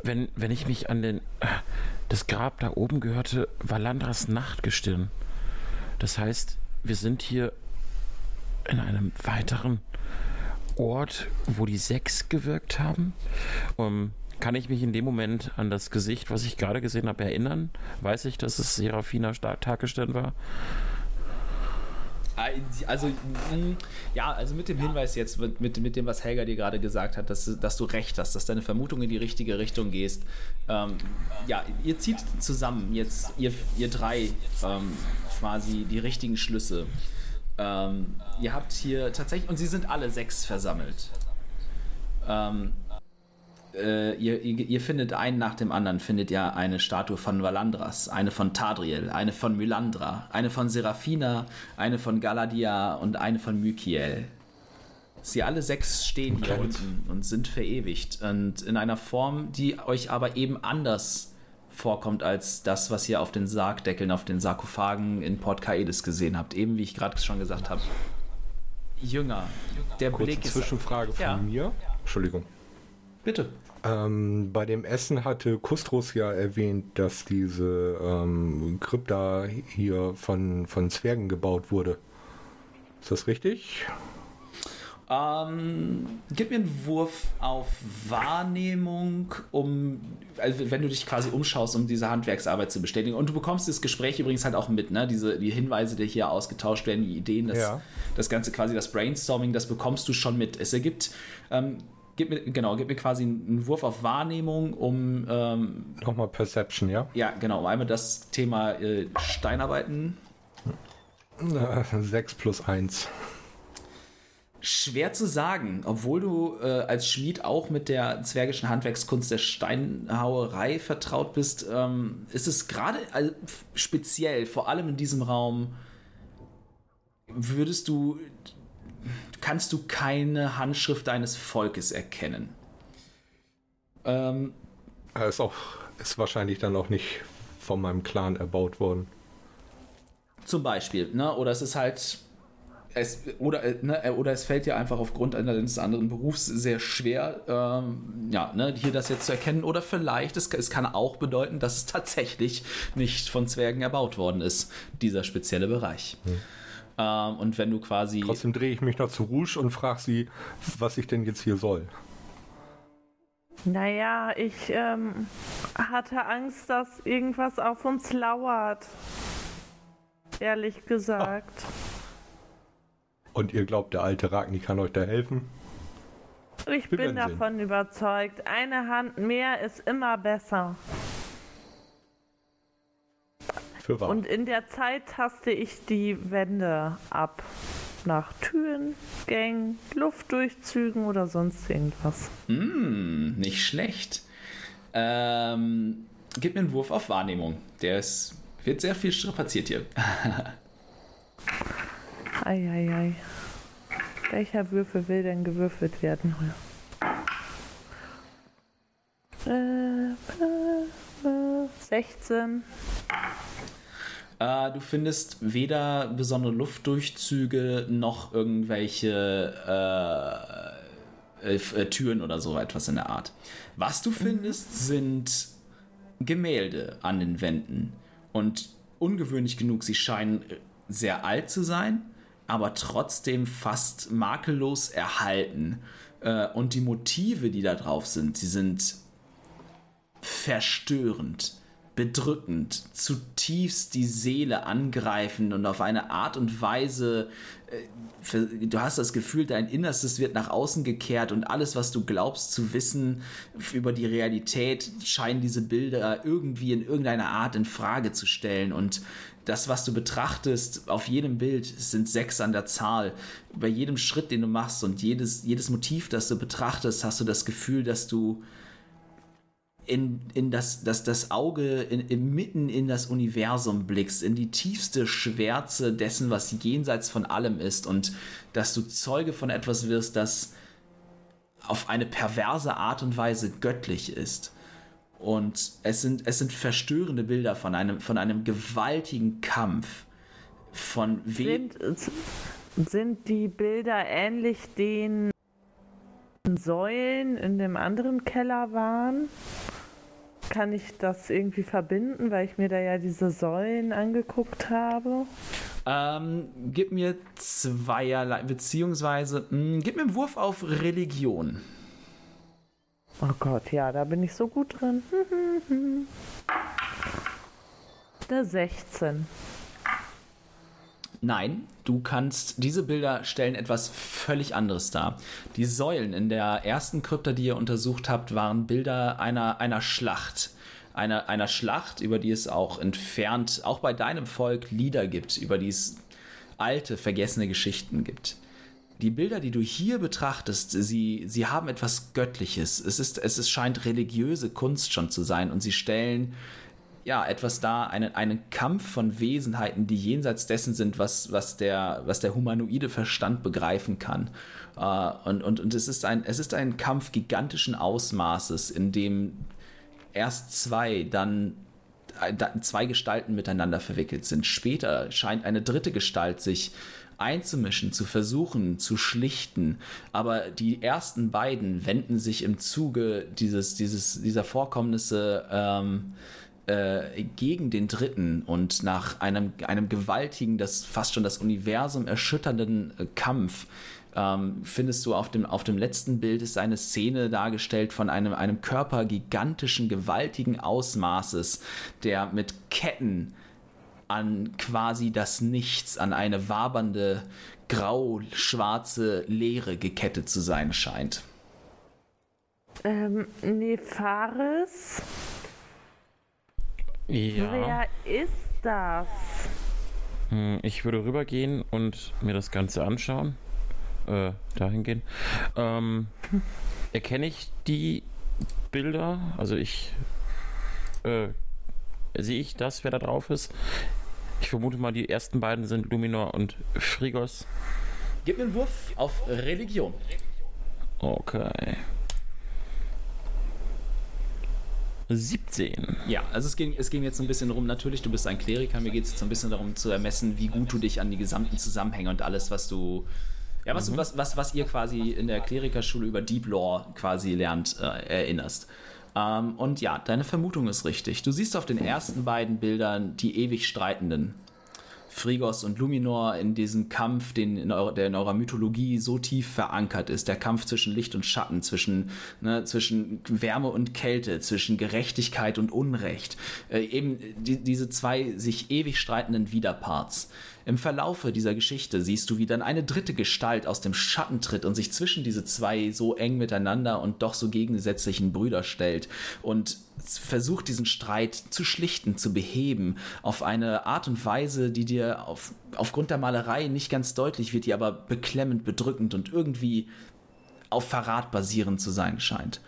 wenn, wenn ich mich an den. Das Grab da oben gehörte Valandras Nachtgestirn. Das heißt, wir sind hier in einem weiteren Ort, wo die sechs gewirkt haben. Um, kann ich mich in dem Moment an das Gesicht, was ich gerade gesehen habe, erinnern? Weiß ich, dass es Serafina Tagestirn war? Also, mm, ja, also mit dem Hinweis jetzt, mit, mit dem, was Helga dir gerade gesagt hat, dass, dass du recht hast, dass deine Vermutung in die richtige Richtung gehst. Ähm, ja, ihr zieht zusammen jetzt, ihr, ihr drei, ähm, quasi die richtigen Schlüsse. Ähm, ihr habt hier tatsächlich, und sie sind alle sechs versammelt. Ähm, äh, ihr, ihr, ihr, findet einen nach dem anderen, findet ihr eine Statue von Valandras, eine von Tadriel, eine von Mylandra, eine von Serafina, eine von Galadia und eine von Mykiel. Sie alle sechs stehen hier unten und sind verewigt und in einer Form, die euch aber eben anders vorkommt als das, was ihr auf den Sargdeckeln, auf den Sarkophagen in Port Kaedis gesehen habt. Eben wie ich gerade schon gesagt habe. Jünger. Der Kurze Blick Zwischenfrage ist, von ja. mir. Entschuldigung. Bitte. Ähm, bei dem Essen hatte Kustros ja erwähnt, dass diese ähm, Krypta hier von, von Zwergen gebaut wurde. Ist das richtig? Ähm, gib mir einen Wurf auf Wahrnehmung, um, also wenn du dich quasi umschaust, um diese Handwerksarbeit zu bestätigen. Und du bekommst das Gespräch übrigens halt auch mit, ne? Diese, die Hinweise, die hier ausgetauscht werden, die Ideen, das, ja. das Ganze quasi, das Brainstorming, das bekommst du schon mit. Es ergibt, ähm, gib mir, genau, gib mir quasi einen Wurf auf Wahrnehmung, um. Ähm, Nochmal Perception, ja? Ja, genau, um einmal das Thema äh, Steinarbeiten. 6 plus 1. Schwer zu sagen, obwohl du äh, als Schmied auch mit der zwergischen Handwerkskunst der Steinhauerei vertraut bist, ähm, ist es gerade äh, speziell, vor allem in diesem Raum, würdest du, kannst du keine Handschrift deines Volkes erkennen. Ähm, ist auch, ist wahrscheinlich dann auch nicht von meinem Clan erbaut worden. Zum Beispiel, ne? Oder es ist halt es, oder, äh, ne, äh, oder es fällt dir einfach aufgrund eines anderen Berufs sehr schwer, ähm, ja, ne, hier das jetzt zu erkennen. Oder vielleicht, es, es kann auch bedeuten, dass es tatsächlich nicht von Zwergen erbaut worden ist, dieser spezielle Bereich. Hm. Ähm, und wenn du quasi. Trotzdem drehe ich mich noch zu Rouge und frage sie, was ich denn jetzt hier soll. Naja, ich ähm, hatte Angst, dass irgendwas auf uns lauert. Ehrlich gesagt. Oh. Und ihr glaubt, der alte Ragni kann euch da helfen? Ich bin davon sehen. überzeugt. Eine Hand mehr ist immer besser. Für wahr. Und in der Zeit taste ich die Wände ab. Nach Türen, Gängen, Luftdurchzügen oder sonst irgendwas. Mm, nicht schlecht. Ähm, gib mir einen Wurf auf Wahrnehmung. Der ist, wird sehr viel strapaziert hier. Eieiei. Ei, ei. Welcher Würfel will denn gewürfelt werden? Äh, äh, 16. Äh, du findest weder besondere Luftdurchzüge noch irgendwelche äh, äh, Türen oder so etwas in der Art. Was du findest, mhm. sind Gemälde an den Wänden. Und ungewöhnlich genug, sie scheinen sehr alt zu sein aber trotzdem fast makellos erhalten. Äh, und die Motive, die da drauf sind, sie sind verstörend, bedrückend, zutiefst die Seele angreifend und auf eine Art und Weise, äh, du hast das Gefühl, dein Innerstes wird nach außen gekehrt und alles, was du glaubst zu wissen über die Realität, scheinen diese Bilder irgendwie in irgendeiner Art in Frage zu stellen und das, was du betrachtest, auf jedem Bild sind sechs an der Zahl. Bei jedem Schritt, den du machst und jedes, jedes Motiv, das du betrachtest, hast du das Gefühl, dass du in, in das, dass das Auge in, in, mitten in das Universum blickst, in die tiefste Schwärze dessen, was jenseits von allem ist und dass du Zeuge von etwas wirst, das auf eine perverse Art und Weise göttlich ist. Und es sind, es sind verstörende Bilder von einem, von einem gewaltigen Kampf. Von wem. Sind, sind die Bilder ähnlich den Säulen in dem anderen Keller waren? Kann ich das irgendwie verbinden, weil ich mir da ja diese Säulen angeguckt habe? Ähm, gib mir zweierlei, beziehungsweise mh, gib mir einen Wurf auf Religion. Oh Gott, ja, da bin ich so gut drin. Der 16. Nein, du kannst, diese Bilder stellen etwas völlig anderes dar. Die Säulen in der ersten Krypta, die ihr untersucht habt, waren Bilder einer, einer Schlacht. Einer, einer Schlacht, über die es auch entfernt, auch bei deinem Volk Lieder gibt, über die es alte, vergessene Geschichten gibt. Die Bilder, die du hier betrachtest, sie, sie haben etwas Göttliches. Es, ist, es ist, scheint religiöse Kunst schon zu sein und sie stellen ja, etwas da, einen, einen Kampf von Wesenheiten, die jenseits dessen sind, was, was, der, was der humanoide Verstand begreifen kann. Äh, und und, und es, ist ein, es ist ein Kampf gigantischen Ausmaßes, in dem erst zwei, dann zwei Gestalten miteinander verwickelt sind. Später scheint eine dritte Gestalt sich einzumischen, zu versuchen, zu schlichten. Aber die ersten beiden wenden sich im Zuge dieses, dieses, dieser Vorkommnisse ähm, äh, gegen den Dritten und nach einem, einem gewaltigen, das fast schon das Universum erschütternden äh, Kampf ähm, findest du auf dem, auf dem letzten Bild ist eine Szene dargestellt von einem, einem Körper gigantischen, gewaltigen Ausmaßes, der mit Ketten an quasi das Nichts, an eine wabernde, grau-schwarze Leere gekettet zu sein scheint. Ähm, Nefaris? Ja. Wer ist das? Hm, ich würde rübergehen und mir das Ganze anschauen. Äh, dahin gehen. Ähm, erkenne ich die Bilder? Also ich äh, sehe ich das, wer da drauf ist? Ich vermute mal, die ersten beiden sind Luminor und Frigos. Gib mir einen Wurf auf Religion. Okay. 17. Ja, also es ging, es ging jetzt ein bisschen darum, natürlich, du bist ein Kleriker, mir geht es jetzt ein bisschen darum zu ermessen, wie gut du dich an die gesamten Zusammenhänge und alles, was du, ja, was, mhm. was, was, was ihr quasi in der Klerikerschule über Deep Lore quasi lernt, äh, erinnerst. Ähm, und ja, deine Vermutung ist richtig. Du siehst auf den ersten beiden Bildern die ewig Streitenden. Frigos und Luminor in diesem Kampf, den in eurer, der in eurer Mythologie so tief verankert ist. Der Kampf zwischen Licht und Schatten, zwischen, ne, zwischen Wärme und Kälte, zwischen Gerechtigkeit und Unrecht. Äh, eben die, diese zwei sich ewig streitenden Widerparts. Im Verlaufe dieser Geschichte siehst du, wie dann eine dritte Gestalt aus dem Schatten tritt und sich zwischen diese zwei so eng miteinander und doch so gegensätzlichen Brüder stellt und versucht diesen Streit zu schlichten, zu beheben, auf eine Art und Weise, die dir auf, aufgrund der Malerei nicht ganz deutlich wird, die aber beklemmend, bedrückend und irgendwie auf Verrat basierend zu sein scheint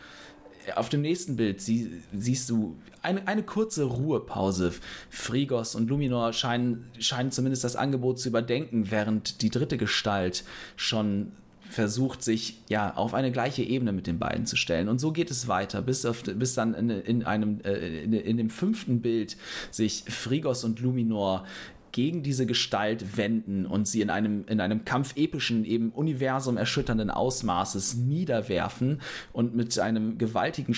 auf dem nächsten Bild sie, siehst du eine, eine kurze Ruhepause. Frigos und Luminor scheinen, scheinen zumindest das Angebot zu überdenken, während die dritte Gestalt schon versucht, sich ja auf eine gleiche Ebene mit den beiden zu stellen. Und so geht es weiter, bis, auf, bis dann in, in einem, äh, in, in, dem fünften Bild sich Frigos und Luminor gegen diese Gestalt wenden und sie in einem, in einem Kampf epischen, eben Universum erschütternden Ausmaßes niederwerfen und mit einem gewaltigen,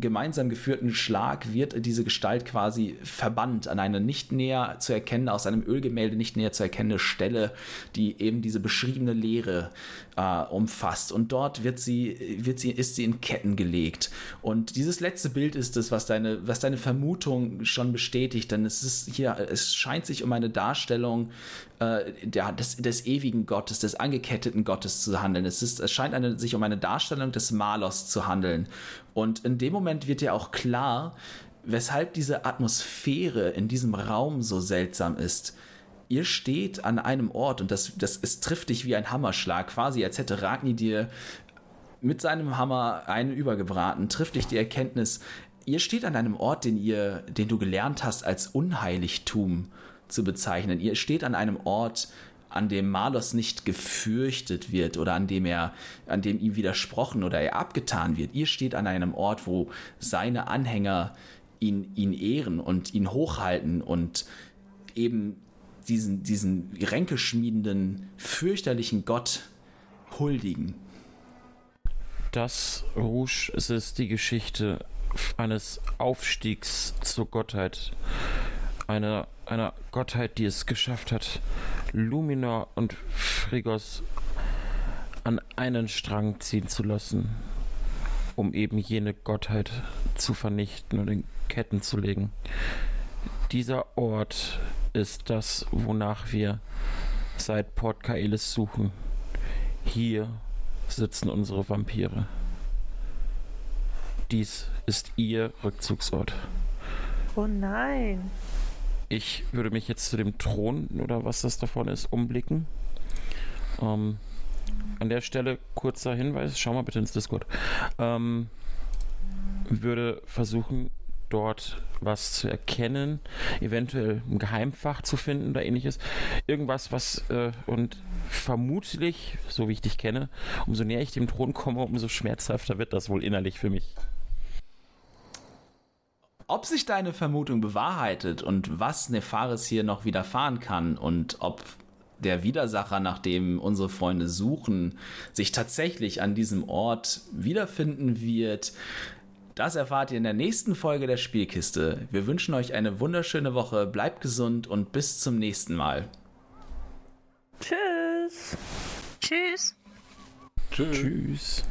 gemeinsam geführten Schlag wird diese Gestalt quasi verbannt an eine nicht näher zu erkennende, aus einem Ölgemälde nicht näher zu erkennende Stelle, die eben diese beschriebene Leere äh, umfasst. Und dort wird sie, wird sie, ist sie in Ketten gelegt. Und dieses letzte Bild ist es, was deine, was deine Vermutung schon bestätigt, denn es ist hier, es scheint sich um eine Darstellung äh, der, des, des ewigen Gottes, des angeketteten Gottes zu handeln. Es, ist, es scheint eine, sich um eine Darstellung des Malers zu handeln. Und in dem Moment wird dir auch klar, weshalb diese Atmosphäre in diesem Raum so seltsam ist ihr steht an einem Ort und das, das es trifft dich wie ein Hammerschlag, quasi als hätte Ragni dir mit seinem Hammer einen übergebraten, trifft dich die Erkenntnis, ihr steht an einem Ort, den ihr, den du gelernt hast als Unheiligtum zu bezeichnen. Ihr steht an einem Ort, an dem Malos nicht gefürchtet wird oder an dem er, an dem ihm widersprochen oder er abgetan wird. Ihr steht an einem Ort, wo seine Anhänger ihn, ihn ehren und ihn hochhalten und eben diesen, diesen ränkeschmiedenden, fürchterlichen Gott huldigen. Das Rouge es ist die Geschichte eines Aufstiegs zur Gottheit. Einer Gottheit, die es geschafft hat, Luminor und Frigos an einen Strang ziehen zu lassen, um eben jene Gottheit zu vernichten und in Ketten zu legen. Dieser Ort ist das, wonach wir seit Port Kaelis suchen. Hier sitzen unsere Vampire. Dies ist ihr Rückzugsort. Oh nein. Ich würde mich jetzt zu dem Thron oder was das davon ist, umblicken. Ähm, an der Stelle kurzer Hinweis, schau mal bitte ins Discord. Ähm, würde versuchen, dort was zu erkennen, eventuell ein Geheimfach zu finden oder ähnliches. Irgendwas, was äh, und vermutlich, so wie ich dich kenne, umso näher ich dem Thron komme, umso schmerzhafter wird das wohl innerlich für mich. Ob sich deine Vermutung bewahrheitet und was Nefaris hier noch widerfahren kann und ob der Widersacher, nach dem unsere Freunde suchen, sich tatsächlich an diesem Ort wiederfinden wird, das erfahrt ihr in der nächsten Folge der Spielkiste. Wir wünschen euch eine wunderschöne Woche, bleibt gesund und bis zum nächsten Mal. Tschüss. Tschüss. Tschüss. Tschüss.